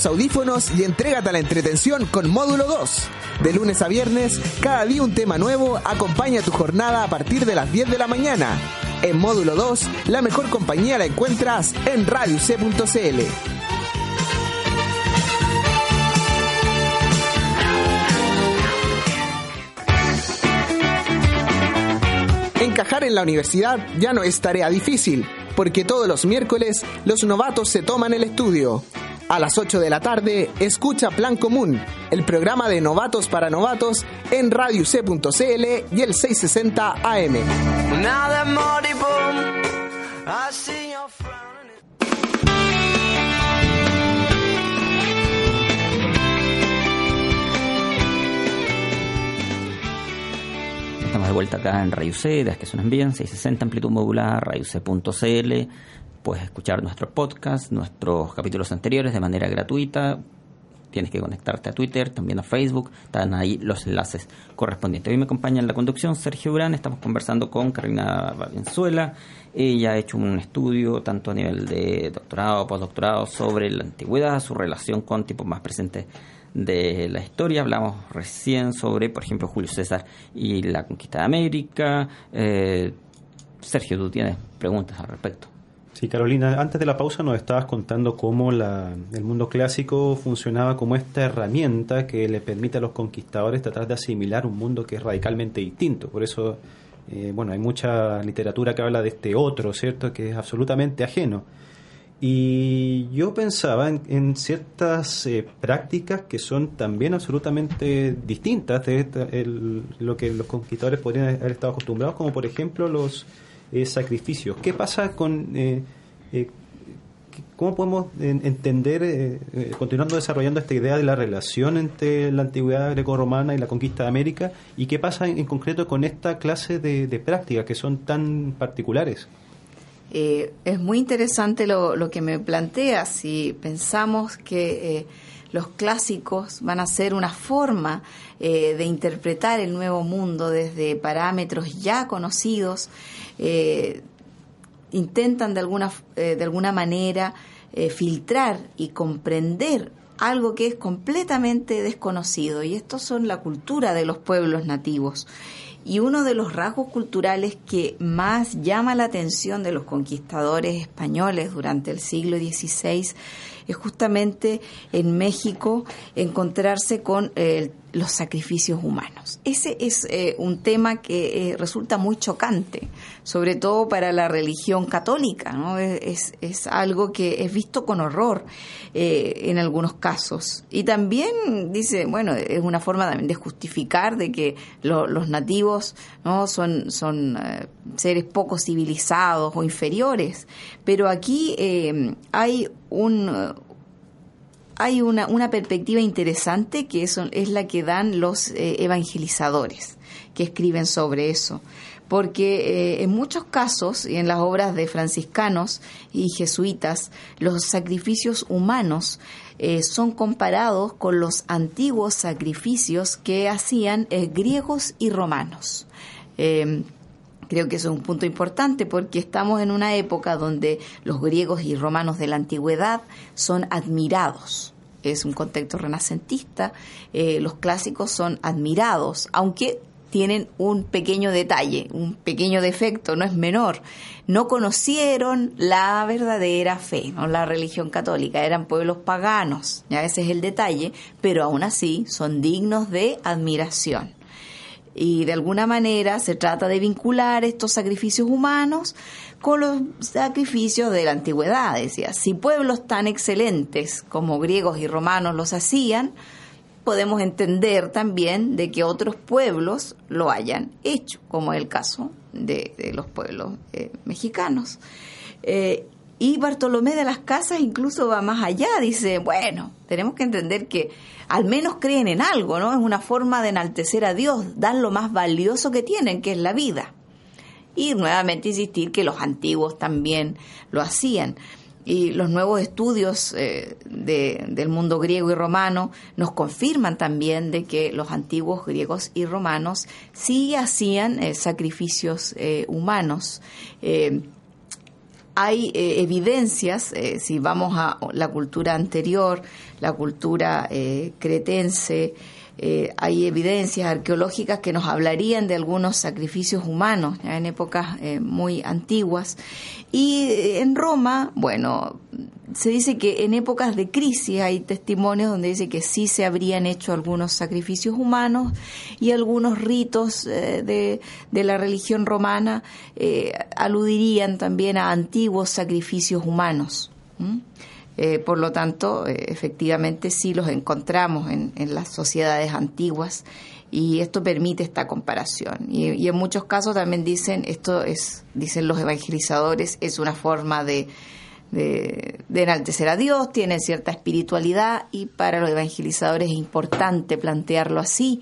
Speaker 4: audífonos y entrégate a la entretención con Módulo 2. De lunes a viernes, cada día un tema nuevo acompaña tu jornada a partir de las 10 de la mañana. En Módulo 2, la mejor compañía la encuentras en radioc.cl. Encajar en la universidad ya no es tarea difícil, porque todos los miércoles los novatos se toman el estudio. A las 8 de la tarde, escucha Plan Común, el programa de novatos para novatos en radioc.cl y el 660 AM.
Speaker 1: Estamos de vuelta acá en Radio C, de que suenan bien, 660 amplitud modular, radioc.cl. Puedes escuchar nuestros podcasts, nuestros capítulos anteriores de manera gratuita. Tienes que conectarte a Twitter, también a Facebook. Están ahí los enlaces correspondientes. Hoy me acompaña en la conducción Sergio Urán. Estamos conversando con Carolina Valenzuela. Ella ha hecho un estudio tanto a nivel de doctorado postdoctorado sobre la antigüedad, su relación con tipos más presentes de la historia. Hablamos recién sobre, por ejemplo, Julio César y la conquista de América. Eh, Sergio, tú tienes preguntas al respecto.
Speaker 2: Sí, Carolina, antes de la pausa nos estabas contando cómo la, el mundo clásico funcionaba como esta herramienta que le permite a los conquistadores tratar de asimilar un mundo que es radicalmente distinto. Por eso, eh, bueno, hay mucha literatura que habla de este otro, ¿cierto?, que es absolutamente ajeno. Y yo pensaba en, ciertas eh, prácticas que son también absolutamente distintas de lo que los conquistadores podrían haber estado acostumbrados, como por ejemplo los sacrificios. ¿Qué pasa con... Eh, ¿Cómo podemos entender, continuando desarrollando esta idea de la relación entre la antigüedad greco-romana y la conquista de América? ¿Y qué pasa en, concreto con esta clase de, de prácticas que son tan particulares?
Speaker 3: Eh, es muy interesante lo, lo, que me plantea si pensamos que eh, los clásicos van a ser una forma eh, de interpretar el nuevo mundo desde parámetros ya conocidos, intentan de alguna, de alguna manera filtrar y comprender algo que es completamente desconocido y estos son la cultura de los pueblos nativos. Y uno de los rasgos culturales que más llama la atención de los conquistadores españoles durante el siglo XVI es justamente en México encontrarse con eh, los sacrificios humanos. Ese es eh, un tema que eh, resulta muy chocante, sobre todo para la religión católica, ¿no? Es, es algo que es visto con horror en algunos casos. Y también dice, bueno, es una forma de justificar de que los nativos no son, son seres poco civilizados o inferiores, pero aquí hay un, hay una, una perspectiva interesante que es, es la que dan los eh, evangelizadores que escriben sobre eso. Porque eh, en muchos casos, y en las obras de franciscanos y jesuitas, los sacrificios humanos eh, son comparados con los antiguos sacrificios que hacían griegos y romanos. Creo que eso es un punto importante porque estamos en una época donde los griegos y romanos de la antigüedad son admirados. Es un contexto renacentista, eh, los clásicos son admirados, aunque tienen un pequeño detalle, un pequeño defecto, no es menor. No conocieron la verdadera fe, no la religión católica, eran pueblos paganos, ya ese es el detalle, pero aún así son dignos de admiración y de alguna manera se trata de vincular estos sacrificios humanos con los sacrificios de la antigüedad. Decía, si pueblos tan excelentes como griegos y romanos los hacían, podemos entender también de que otros pueblos lo hayan hecho, como es el caso de, los pueblos eh, mexicanos. Eh, Y Bartolomé de las Casas incluso va más allá, dice, bueno, tenemos que entender que al menos creen en algo, ¿no? Es una forma de enaltecer a Dios, dan lo más valioso que tienen, que es la vida. Y nuevamente insistir que los antiguos también lo hacían. Y los nuevos estudios eh, del mundo griego y romano nos confirman también de que los antiguos griegos y romanos sí hacían eh, sacrificios eh, humanos hay eh, evidencias, eh, si vamos a la cultura anterior, la cultura eh, hay evidencias arqueológicas que nos hablarían de algunos sacrificios humanos en épocas muy antiguas. Y en Roma, bueno, se dice que en épocas de crisis hay testimonios donde dice que sí se habrían hecho algunos sacrificios humanos y algunos ritos eh, de, la religión romana eh, aludirían también a antiguos sacrificios humanos. Eh, por lo tanto, efectivamente sí los encontramos en, las sociedades antiguas y esto permite esta comparación. Y, y en muchos casos también dicen, esto es, dicen los evangelizadores, es una forma de de, enaltecer a Dios, tiene cierta espiritualidad y para los evangelizadores es importante plantearlo así,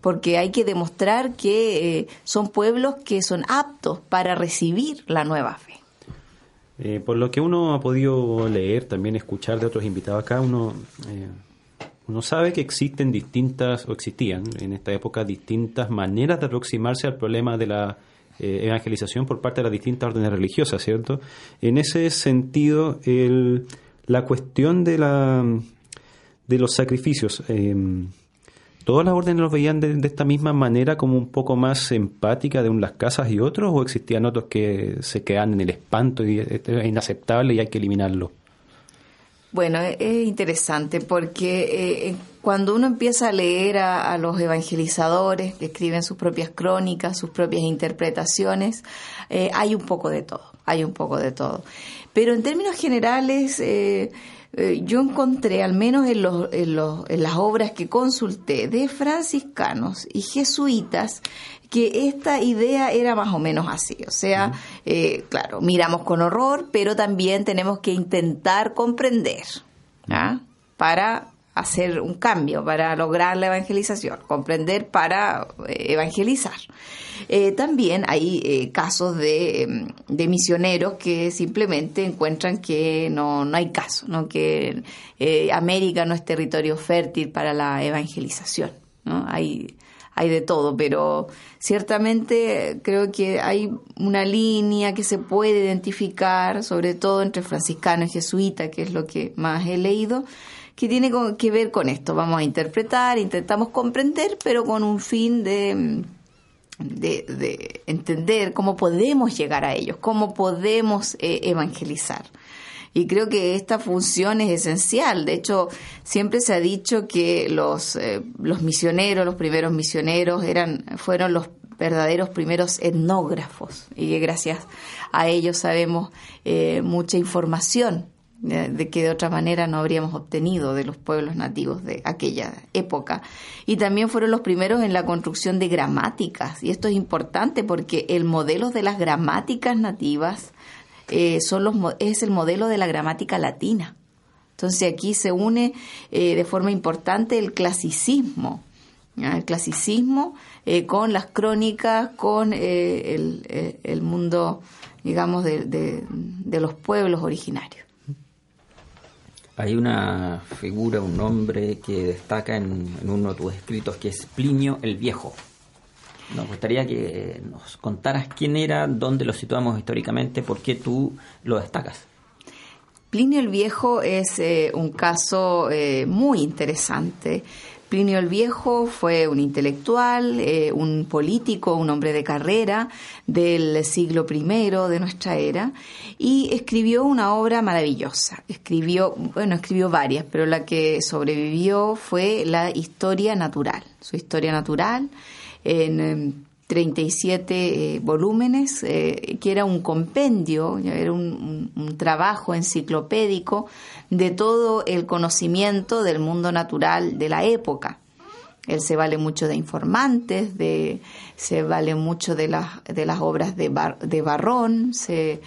Speaker 3: porque hay que demostrar que eh, son pueblos que son aptos para recibir la nueva fe.
Speaker 2: Eh, por lo que uno ha podido leer, también escuchar de otros invitados acá, uno, eh, uno sabe que existen distintas, o existían en esta época, distintas maneras de aproximarse al problema de la eh, evangelización por parte de las distintas órdenes religiosas, ¿cierto? En ese sentido, el, la cuestión de, la, de los sacrificios, eh, ¿todas las órdenes los veían de, esta misma manera, como un poco más empática de unas casas y otros, o existían otros que se quedan en el espanto y es inaceptable y hay que eliminarlo?
Speaker 3: Bueno, es interesante porque eh, cuando uno empieza a leer a, los evangelizadores que escriben sus propias crónicas, sus propias interpretaciones, eh, hay un poco de todo, hay un poco de todo. Pero en términos generales, eh, yo encontré, al menos en, los, en, los, en las obras que consulté, de franciscanos y jesuitas, que esta idea era más o menos así. O sea, eh, claro, miramos con horror, pero también tenemos que intentar comprender para hacer un cambio, para lograr la evangelización, comprender para eh, evangelizar. Eh, también hay casos de, de, misioneros que simplemente encuentran que no, no hay caso, ¿no? que América no es territorio fértil para la evangelización. ¿no? Hay hay de todo, pero ciertamente creo que hay una línea que se puede identificar, sobre todo entre franciscano y jesuita, que es lo que más he leído, que tiene que ver con esto. Vamos a interpretar, intentamos comprender, pero con un fin de, de, entender cómo podemos llegar a ellos, cómo podemos eh, evangelizar. Y creo que esta función es esencial. De hecho, siempre se ha dicho que los, eh, los misioneros, los primeros misioneros, eran, fueron los verdaderos primeros etnógrafos y que gracias a ellos sabemos eh, mucha información de que de otra manera no habríamos obtenido de los pueblos nativos de aquella época. Y también fueron los primeros en la construcción de gramáticas. Y esto es importante porque el modelo de las gramáticas nativas eh, es el modelo de la gramática latina. Entonces aquí se une eh, de forma importante el clasicismo, el clasicismo eh, con las crónicas, con el, mundo, digamos, de, los pueblos originarios.
Speaker 1: Hay una figura, un nombre que destaca en, uno de tus escritos que es Plinio el Viejo. Nos gustaría que nos contaras quién era, dónde lo situamos históricamente, por qué tú lo destacas.
Speaker 3: Plinio el Viejo es eh, un caso eh, muy interesante. Plinio el Viejo fue un intelectual, eh, un político, un hombre de carrera del siglo I de nuestra era y escribió una obra maravillosa. Escribió, bueno, escribió varias, pero la que sobrevivió fue la historia natural. Su historia natural en 37 em, eh, volúmenes, eh, que era un compendio, era un, trabajo enciclopédico de todo el conocimiento del mundo natural de la época. Él se vale mucho de informantes, de, se vale mucho de las, de las obras de, de Barrón, se,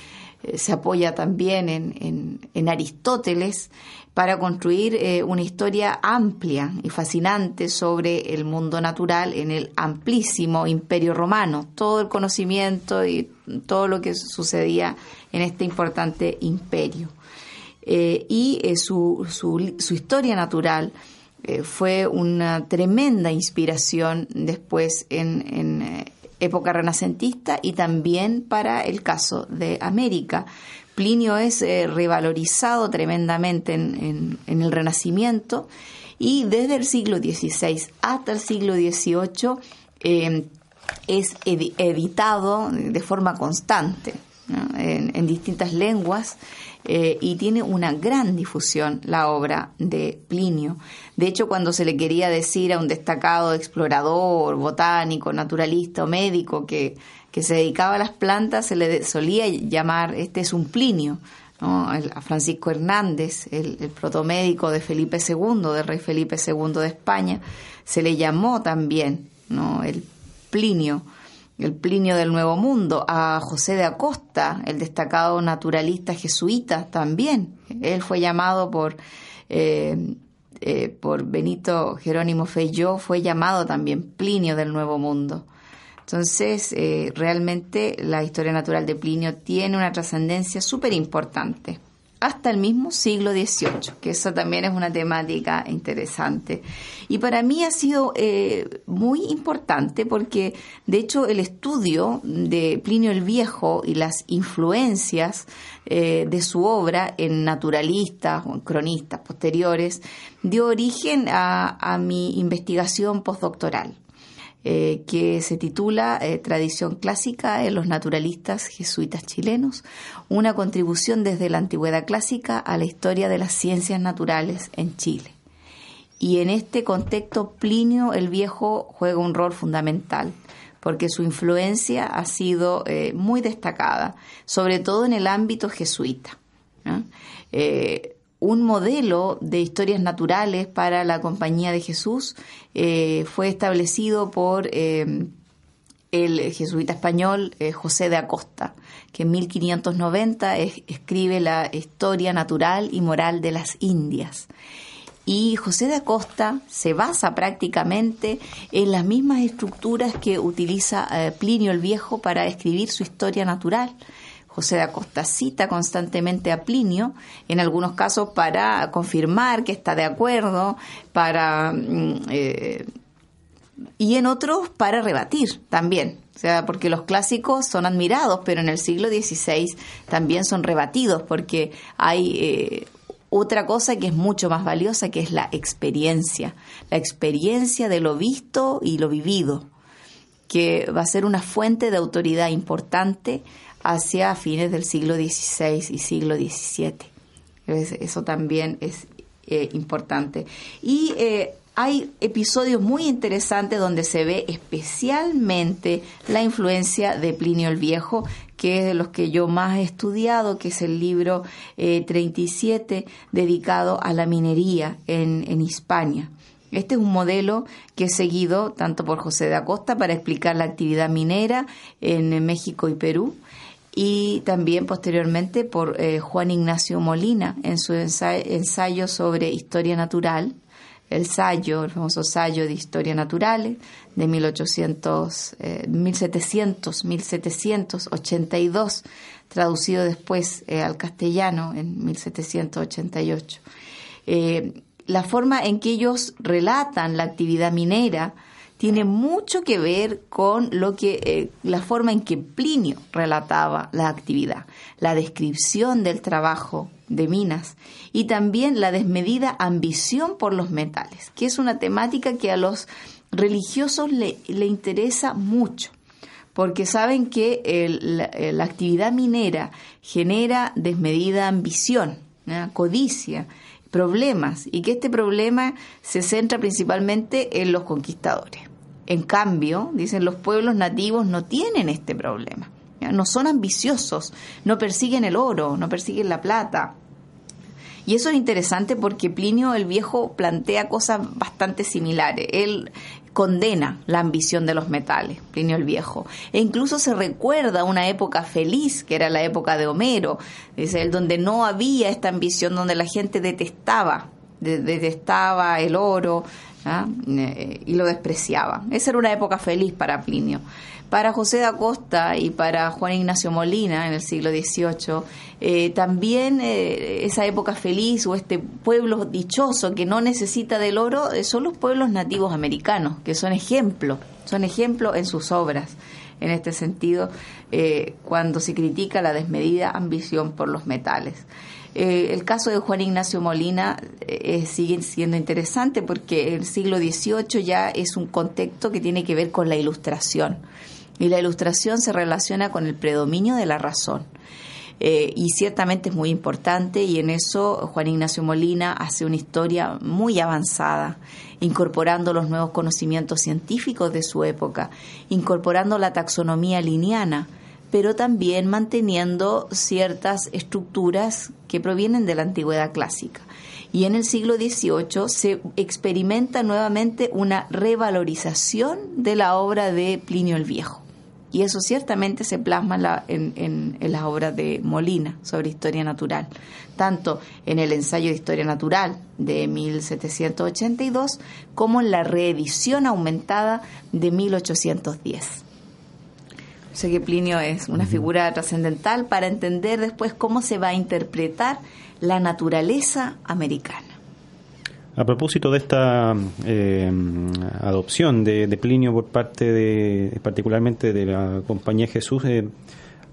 Speaker 3: se apoya también en, en, Aristóteles para construir eh, una historia amplia y fascinante sobre el mundo natural en el amplísimo imperio romano, todo el conocimiento y todo lo que sucedía en este importante imperio. y su, su, su, historia natural fue una tremenda inspiración después en época renacentista y también para el caso de América. Plinio es eh, revalorizado tremendamente en, el Renacimiento y desde el siglo XVI hasta el siglo XVIII eh, es editado de forma constante en, distintas lenguas eh, y tiene una gran difusión la obra de Plinio. De hecho, cuando se le quería decir a un destacado explorador, botánico, naturalista o médico que, que se dedicaba a las plantas, se le solía llamar, este es un Plinio. a Francisco Hernández, el, el, protomédico de Felipe II, de rey Felipe II de España, se le llamó también ¿no? el Plinio el Plinio del Nuevo Mundo, a José de Acosta, el destacado naturalista jesuita también. Él fue llamado por, eh, eh, por Benito Jerónimo Feyó, fue llamado también Plinio del Nuevo Mundo. Entonces, eh, realmente la historia natural de Plinio tiene una trascendencia súper importante hasta el mismo siglo XVIII, que eso también es una temática interesante. Y para mí ha sido eh, muy importante porque, de hecho, el estudio de Plinio el Viejo y las influencias eh, de su obra en naturalistas o en cronistas posteriores dio origen a mi investigación postdoctoral. Eh, que se titula eh, Tradición clásica en los naturalistas jesuitas chilenos, una contribución desde la antigüedad clásica a la historia de las ciencias naturales en Chile. Y en este contexto Plinio el Viejo juega un rol fundamental porque su influencia ha sido eh, muy destacada, sobre todo en el ámbito jesuita un modelo de historias naturales para la Compañía de Jesús eh, fue establecido por eh, el jesuita español eh, José de Acosta, que en 1590 escribe la historia natural y moral de las Indias. Y José de Acosta se basa prácticamente en las mismas estructuras que utiliza Plinio el Viejo para escribir su historia natural. José de Acosta cita constantemente a Plinio, en algunos casos para confirmar que está de acuerdo, para mm, eh, y en otros para rebatir también. O sea, porque los clásicos son admirados, pero en el siglo XVI también son rebatidos, porque hay eh, otra cosa que es mucho más valiosa, que es la experiencia, la experiencia de lo visto y lo vivido, que va a ser una fuente de autoridad importante hacia fines del siglo XVI y siglo XVII. Eso también es eh, importante. Y eh, hay episodios muy interesantes donde se ve especialmente la influencia de Plinio el Viejo, que es de los que yo más he estudiado, que es el libro 37 eh, dedicado a la minería en, en Hispania. Este es un modelo que es seguido tanto por José de Acosta para explicar la actividad minera en México y Perú, y también posteriormente por eh, Juan Ignacio Molina en su ensayo, sobre historia natural, el Sayo, el famoso Sayo de Historia Natural de 1800, 1700, 1782, traducido después eh, al castellano en 1788. Eh, la forma en que ellos relatan la actividad minera tiene mucho que ver con lo que eh, la forma en que Plinio relataba la actividad, la descripción del trabajo de minas y también la desmedida ambición por los metales, que es una temática que a los religiosos le, interesa mucho, porque saben que la, actividad minera genera desmedida ambición, codicia, problemas y que este problema se centra principalmente en los conquistadores. En cambio, dicen los pueblos nativos no tienen este problema, no son ambiciosos, no persiguen el oro, no persiguen la plata. Y eso es interesante porque Plinio el Viejo plantea cosas bastante similares. Él condena la ambición de los metales, Plinio el Viejo. E incluso se recuerda una época feliz, que era la época de Homero, es el donde no había esta ambición, donde la gente detestaba, detestaba el oro ¿ah? eh, y lo despreciaba. Esa era una época feliz para Plinio. Para José de Acosta y para Juan Ignacio Molina en el siglo XVIII, eh, también eh, esa época feliz o este pueblo dichoso que no necesita del oro eh, son los pueblos nativos americanos, que son ejemplo, son ejemplo en sus obras. En este sentido, cuando se critica la desmedida ambición por los metales. el caso de Juan Ignacio Molina sigue siendo interesante porque el siglo XVIII ya es un contexto que tiene que ver con la ilustración y la ilustración se relaciona con el predominio de la razón. Eh, y ciertamente es muy importante y en eso Juan Ignacio Molina hace una historia muy avanzada, incorporando los nuevos conocimientos científicos de su época, incorporando la taxonomía lineana, pero también manteniendo ciertas estructuras que provienen de la antigüedad clásica. Y en el siglo XVIII se experimenta nuevamente una revalorización de la obra de Plinio el Viejo. Y eso ciertamente se plasma en, en, las obras de Molina sobre historia natural, tanto en el ensayo de historia natural de 1782 como en la reedición aumentada de 1810. Sé que Plinio es una figura trascendental para entender después cómo se va a interpretar la naturaleza americana.
Speaker 2: A propósito de esta eh, adopción de, Plinio por parte de, particularmente de la compañía Jesús, eh,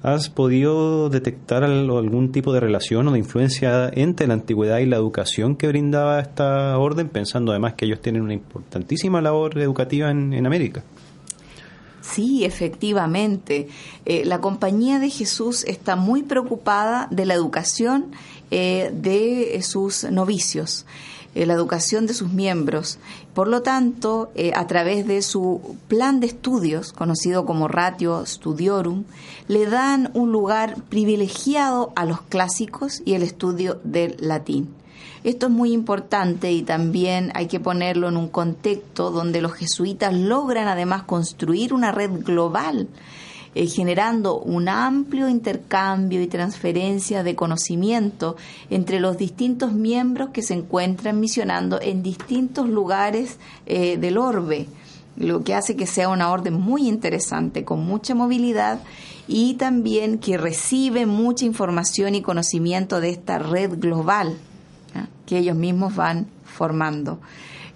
Speaker 2: ¿has podido detectar algún tipo de relación o de influencia entre la antigüedad y la educación que brindaba esta orden, pensando además que ellos tienen una importantísima labor educativa en, América?
Speaker 3: Sí, efectivamente. Eh, la compañía de Jesús está muy preocupada de la educación de sus novicios. Eh, la educación de sus miembros. Por lo tanto, eh, a través de su plan de estudios, conocido como Ratio Studiorum, le dan un lugar privilegiado a los clásicos y el estudio del latín. Esto es muy importante y también hay que ponerlo en un contexto donde los jesuitas logran además construir una red global eh, generando un amplio intercambio y transferencia de conocimiento entre los distintos miembros que se encuentran misionando en distintos lugares eh, del orbe, lo que hace que sea una orden muy interesante, con mucha movilidad y también que recibe mucha información y conocimiento de esta red global que ellos mismos van formando.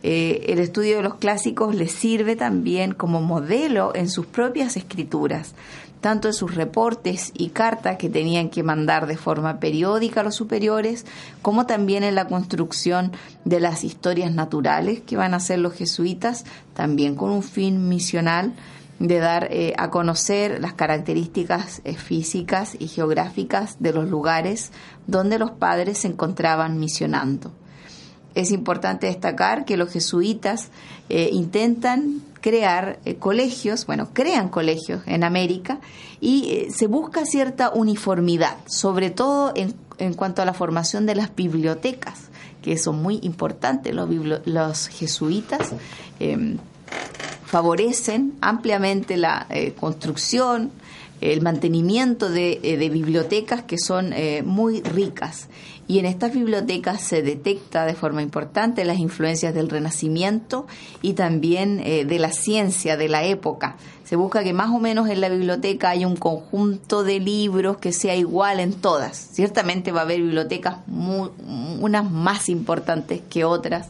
Speaker 3: Eh, el estudio de los clásicos les sirve también como modelo en sus propias escrituras, tanto en sus reportes y cartas que tenían que mandar de forma periódica a los superiores, como también en la construcción de las historias naturales que van a hacer los jesuitas, también con un fin misional de dar eh, a conocer las características eh, físicas y geográficas de los lugares donde los padres se encontraban misionando. Es importante destacar que los jesuitas eh, intentan crear eh, colegios, bueno, crean colegios en América y eh, se busca cierta uniformidad, sobre todo en, en, cuanto a la formación de las bibliotecas, que son muy importantes. Los, los jesuitas em, favorecen ampliamente la construcción, el mantenimiento de, de, bibliotecas que son muy ricas y en estas bibliotecas se detecta de forma importante las influencias del Renacimiento y también eh, de la ciencia de la época. Se busca que más o menos en la biblioteca haya un conjunto de libros que sea igual en todas. Ciertamente va a haber bibliotecas unas más importantes que otras,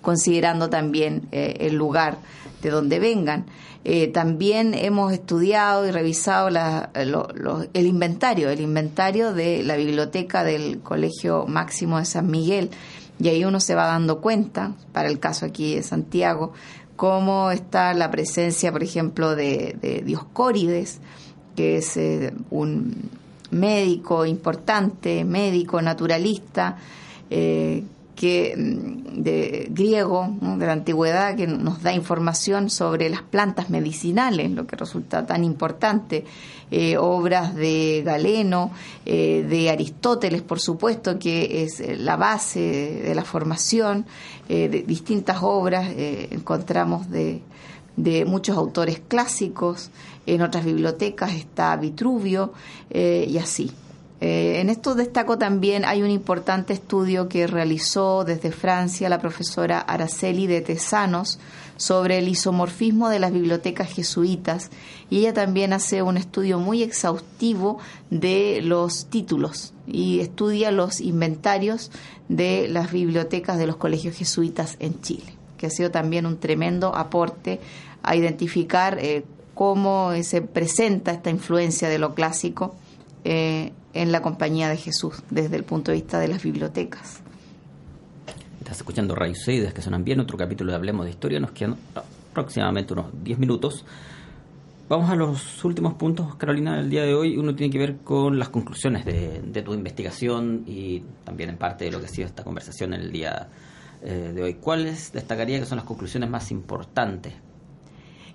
Speaker 3: considerando también eh, el lugar de donde vengan. Eh, también hemos estudiado y revisado el inventario, el inventario de la biblioteca del Colegio Máximo de San Miguel. Y ahí uno se va dando cuenta, para el caso aquí de Santiago, cómo está la presencia, por ejemplo, de, Dioscórides, que es eh, un médico importante, médico naturalista, eh, que mm, de griego de la antigüedad que nos da información sobre las plantas medicinales, lo que resulta tan importante. Eh, obras de Galeno, eh, de Aristóteles, por supuesto, que es eh, la base de la formación, de distintas obras encontramos de, de muchos autores clásicos, en otras bibliotecas está Vitruvio y así. Eh, en esto destaco también, hay un importante estudio que realizó desde Francia la profesora Araceli de Tesanos sobre el isomorfismo de las bibliotecas jesuitas y ella también hace un estudio muy exhaustivo de los títulos y estudia los inventarios de las bibliotecas de los colegios jesuitas en Chile, que ha sido también un tremendo aporte a identificar eh, cómo se presenta esta influencia de lo clásico eh, en la compañía de Jesús desde el punto de vista de las bibliotecas.
Speaker 1: Estás escuchando Raíces que suenan bien, otro capítulo de Hablemos de Historia, nos quedan aproximadamente unos 10 minutos. Vamos a los últimos puntos, Carolina, del día de hoy. Uno tiene que ver con las conclusiones de, tu investigación y también en parte de lo que ha sido esta conversación en el día eh, de hoy. ¿Cuáles destacaría que son las conclusiones más importantes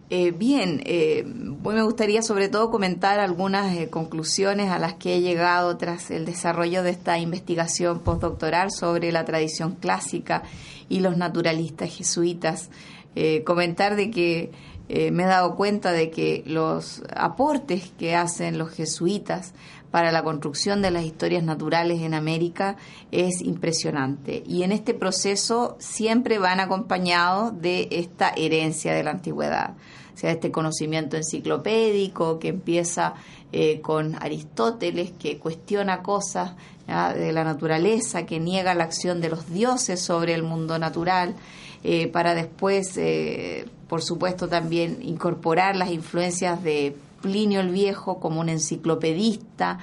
Speaker 3: eh, bien, eh, me gustaría sobre todo comentar algunas eh, conclusiones a las que he llegado tras el desarrollo de esta investigación postdoctoral sobre la tradición clásica y los naturalistas jesuitas. Eh, comentar de que me he dado cuenta de que los aportes que hacen los jesuitas para la construcción de las historias naturales en América es impresionante. Y en este proceso siempre van acompañados de esta herencia de la antigüedad sea este conocimiento enciclopédico que empieza eh, con Aristóteles, que cuestiona cosas de la naturaleza, que niega la acción de los dioses sobre el mundo natural, eh, para después, eh, por supuesto, también incorporar las influencias de Plinio el Viejo como un enciclopedista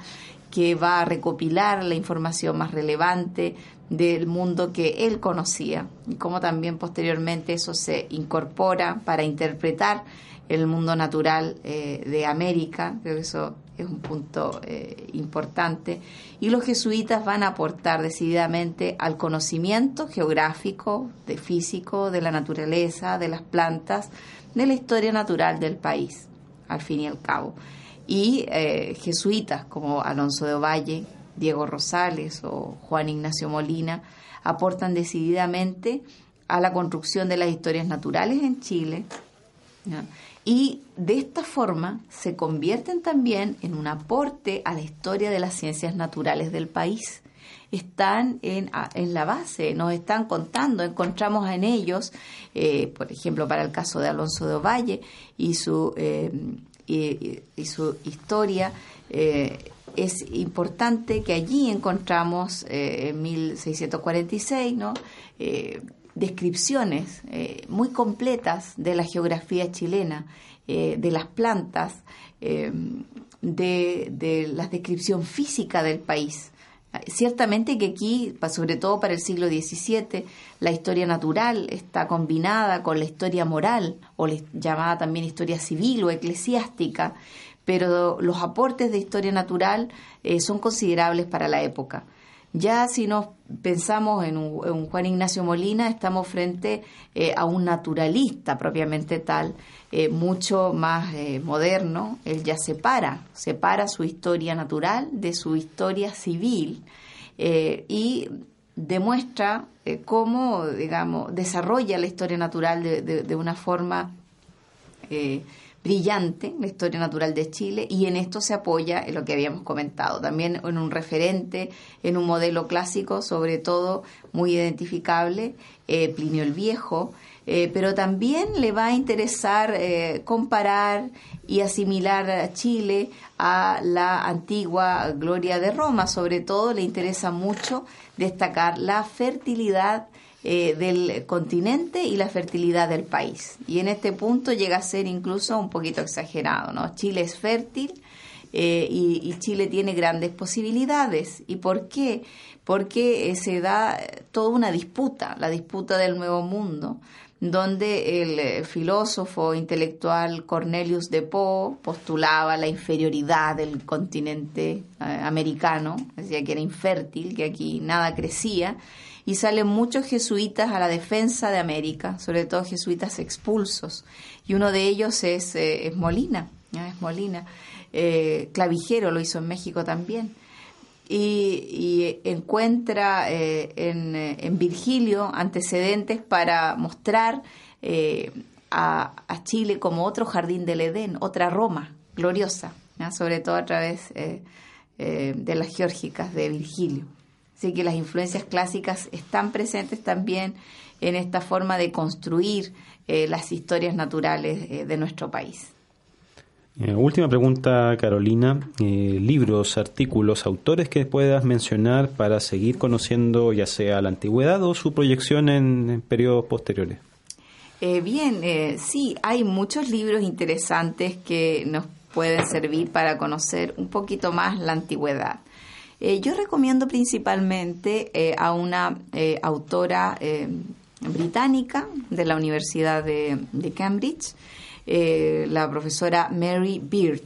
Speaker 3: que va a recopilar la información más relevante del mundo que él conocía y cómo también posteriormente eso se incorpora para interpretar el mundo natural eh, de América, creo que eso es un punto eh, importante, y los jesuitas van a aportar decididamente al conocimiento geográfico, de físico, de la naturaleza, de las plantas, de la historia natural del país, al fin y al cabo. Y eh, jesuitas como Alonso de Ovalle, Diego Rosales o Juan Ignacio Molina aportan decididamente a la construcción de las historias naturales en Chile. Y de esta forma se convierten también en un aporte a la historia de las ciencias naturales del país. Están en, la base, nos están contando, encontramos en ellos, eh, por ejemplo, para el caso de Alonso de Ovalle y su, eh, y, su historia, eh, es importante que allí encontramos en 1646 ¿no? Descripciones muy completas de la geografía chilena, de las plantas, de, de, la descripción física del país. Ciertamente que aquí, sobre todo para el siglo XVII, la historia natural está combinada con la historia moral, o llamada también historia civil o eclesiástica, pero los aportes de historia natural eh, son considerables para la época. Ya si nos pensamos en un, Juan Ignacio Molina, estamos frente eh, a un naturalista propiamente tal, eh, mucho más moderno. Él ya separa, separa su historia natural de su historia civil y demuestra cómo, digamos, desarrolla la historia natural de una forma brillante, la historia natural de Chile, y en esto se apoya en lo que habíamos comentado, también en un referente, en un modelo clásico, sobre todo muy identificable, eh, Plinio el Viejo, eh, pero también le va a interesar eh, comparar y asimilar a Chile a la antigua gloria de Roma, sobre todo le interesa mucho destacar la fertilidad eh, del continente y la fertilidad del país. Y en este punto llega a ser incluso un poquito exagerado, ¿no? Chile es fértil eh, y, Chile tiene grandes posibilidades. ¿Y por qué? Porque eh, se da toda una disputa, la disputa del nuevo mundo, donde el filósofo intelectual Cornelius de Poe postulaba la inferioridad del continente americano, decía que era infértil, que aquí nada crecía, y salen muchos jesuitas a la defensa de América, sobre todo jesuitas expulsos, y uno de ellos es, eh, es Molina, es Molina, eh, Clavijero lo hizo en México también. Y, encuentra eh, en, en, Virgilio antecedentes para mostrar a, Chile como otro jardín del Edén, otra Roma gloriosa, sobre todo a través eh, eh, de las geórgicas de Virgilio. Así que las influencias clásicas están presentes también en esta forma de construir eh, las historias naturales de nuestro país.
Speaker 2: última pregunta, Carolina. libros, artículos, autores que puedas mencionar para seguir conociendo ya sea la antigüedad o su proyección en periodos posteriores.
Speaker 3: Eh, bien, eh, sí, hay muchos libros interesantes que nos pueden servir para conocer un poquito más la antigüedad. Eh, yo recomiendo principalmente a una autora británica de la Universidad de, Cambridge, la profesora Mary Beard.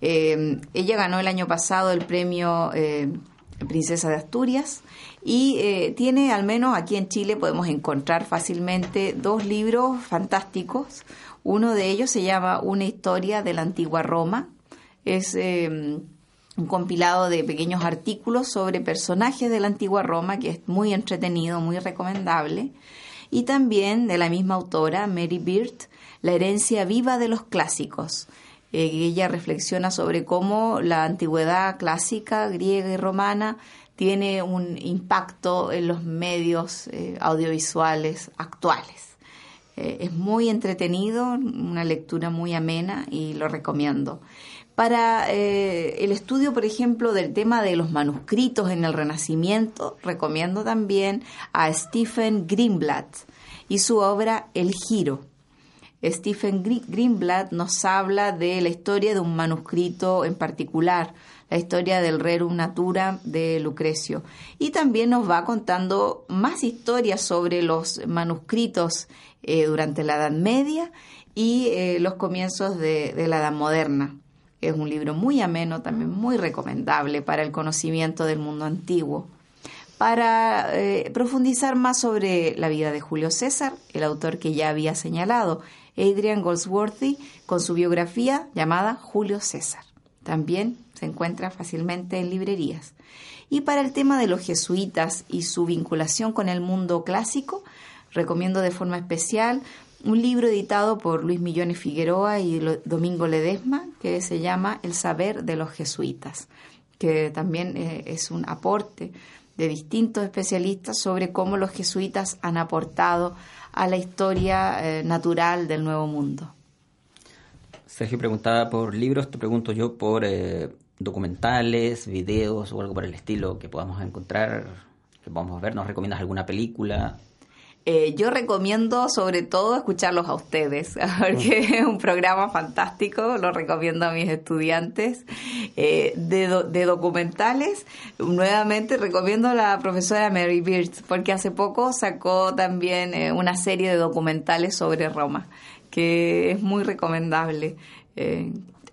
Speaker 3: ella ganó el año pasado el premio Princesa de Asturias y eh, tiene, al menos aquí en Chile, podemos encontrar fácilmente dos libros fantásticos. Uno de ellos se llama Una historia de la antigua Roma. Es un compilado de pequeños artículos sobre personajes de la antigua Roma, que es muy entretenido, muy recomendable. Y también de la misma autora, Mary Beard, La herencia viva de los clásicos. Eh, ella reflexiona sobre cómo la antigüedad clásica, griega y romana, tiene un impacto en los medios eh, audiovisuales actuales. Eh, es muy entretenido, una lectura muy amena y lo recomiendo. Para eh, el estudio, por ejemplo, del tema de los manuscritos en el Renacimiento, recomiendo también a Stephen Greenblatt y su obra El Giro. Stephen Greenblatt nos habla de la historia de un manuscrito en particular, la historia del Rerum Natura de Lucrecio. Y también nos va contando más historias sobre los manuscritos eh, durante la Edad Media y eh, los comienzos de, la Edad Moderna. Es un libro muy ameno, también muy recomendable para el conocimiento del mundo antiguo. Para eh, profundizar más sobre la vida de Julio César, el autor que ya había señalado, Adrian Goldsworthy, con su biografía llamada Julio César. También se encuentra fácilmente en librerías. Y para el tema de los jesuitas y su vinculación con el mundo clásico, recomiendo de forma especial un libro editado por Luis Millones Figueroa y Domingo Ledesma que se llama El saber de los jesuitas, que también eh, es un aporte de distintos especialistas sobre cómo los jesuitas han aportado a la historia eh, natural del Nuevo Mundo.
Speaker 1: Sergio preguntaba por libros, te pregunto yo por eh, documentales, videos o algo por el estilo que podamos encontrar, que podamos ver. ¿Nos recomiendas alguna película?
Speaker 3: Eh, yo recomiendo sobre todo escucharlos a ustedes, [laughs] porque es un programa fantástico, lo recomiendo a mis estudiantes. Eh, de, documentales, nuevamente recomiendo a la profesora Mary Beard, porque hace poco sacó también eh, una serie de documentales sobre Roma, que es muy recomendable.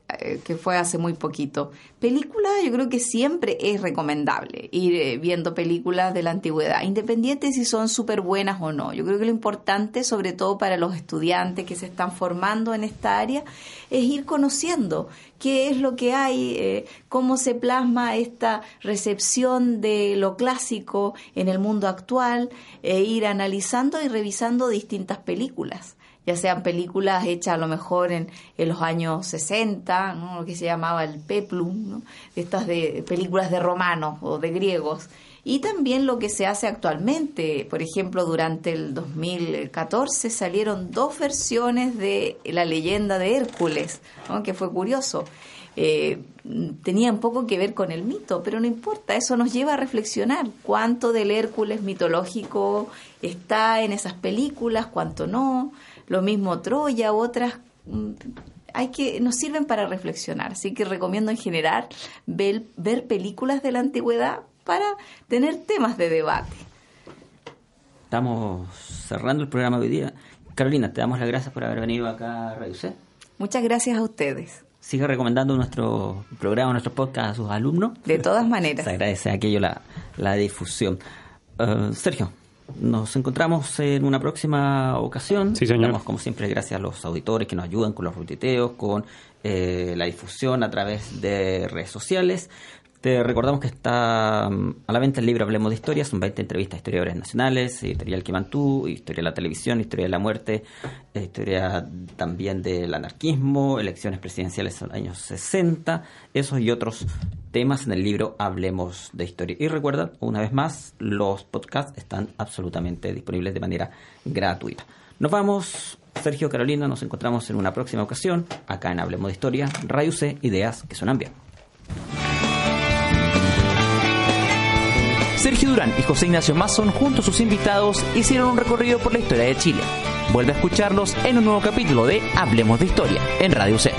Speaker 3: Eh, que fue hace muy poquito. Película, yo creo que siempre es recomendable ir eh, viendo películas de la antigüedad, independiente si son súper buenas o no. Yo creo que lo importante, sobre todo para los estudiantes que se están formando en esta área, es ir conociendo qué es lo que hay, eh, cómo se plasma esta recepción de lo clásico en el mundo actual, e ir analizando y revisando distintas películas ya sean películas hechas a lo mejor en, en los años 60, ¿no? lo que se llamaba el peplum, ¿no? estas de películas de romanos o de griegos, y también lo que se hace actualmente. Por ejemplo, durante el 2014 salieron dos versiones de la leyenda de Hércules, ¿no? que fue curioso. Eh, tenían poco que ver con el mito, pero no importa, eso nos lleva a reflexionar cuánto del Hércules mitológico está en esas películas, cuánto no lo mismo Troya u otras mm, hay que nos sirven para reflexionar así que recomiendo en general ver, ver películas de la antigüedad para tener temas de debate
Speaker 1: estamos cerrando el programa de hoy día Carolina te damos las gracias por haber venido acá a Radio C
Speaker 3: muchas gracias a ustedes
Speaker 1: sigue recomendando nuestro programa, nuestro podcast a sus alumnos.
Speaker 3: De todas maneras.
Speaker 1: Se agradece aquello la, la difusión. Uh, Sergio, nos encontramos en una próxima ocasión.
Speaker 2: Sí, señor.
Speaker 1: Como siempre, gracias a los auditores que nos ayudan con los rutiteos, con eh, la difusión a través de redes sociales. Te recordamos que está mm, a la venta el libro Hablemos de Historia, son 20 entrevistas a historiadores nacionales, editorial Quimantú, historia de la televisión, historia de la muerte, historia también del anarquismo, elecciones presidenciales en los años 60, esos y otros temas en el libro Hablemos de Historia. Y recuerda, una vez más, los podcasts están absolutamente disponibles de manera gratuita. Nos vamos, Sergio Carolina, nos encontramos en una próxima ocasión, acá en Hablemos de Historia, Radio C, ideas que suenan bien.
Speaker 5: Sergio Durán y José Ignacio Mason, junto a sus invitados, hicieron un recorrido por la historia de Chile. Vuelve a escucharlos en un nuevo capítulo de Hablemos de Historia en Radio C.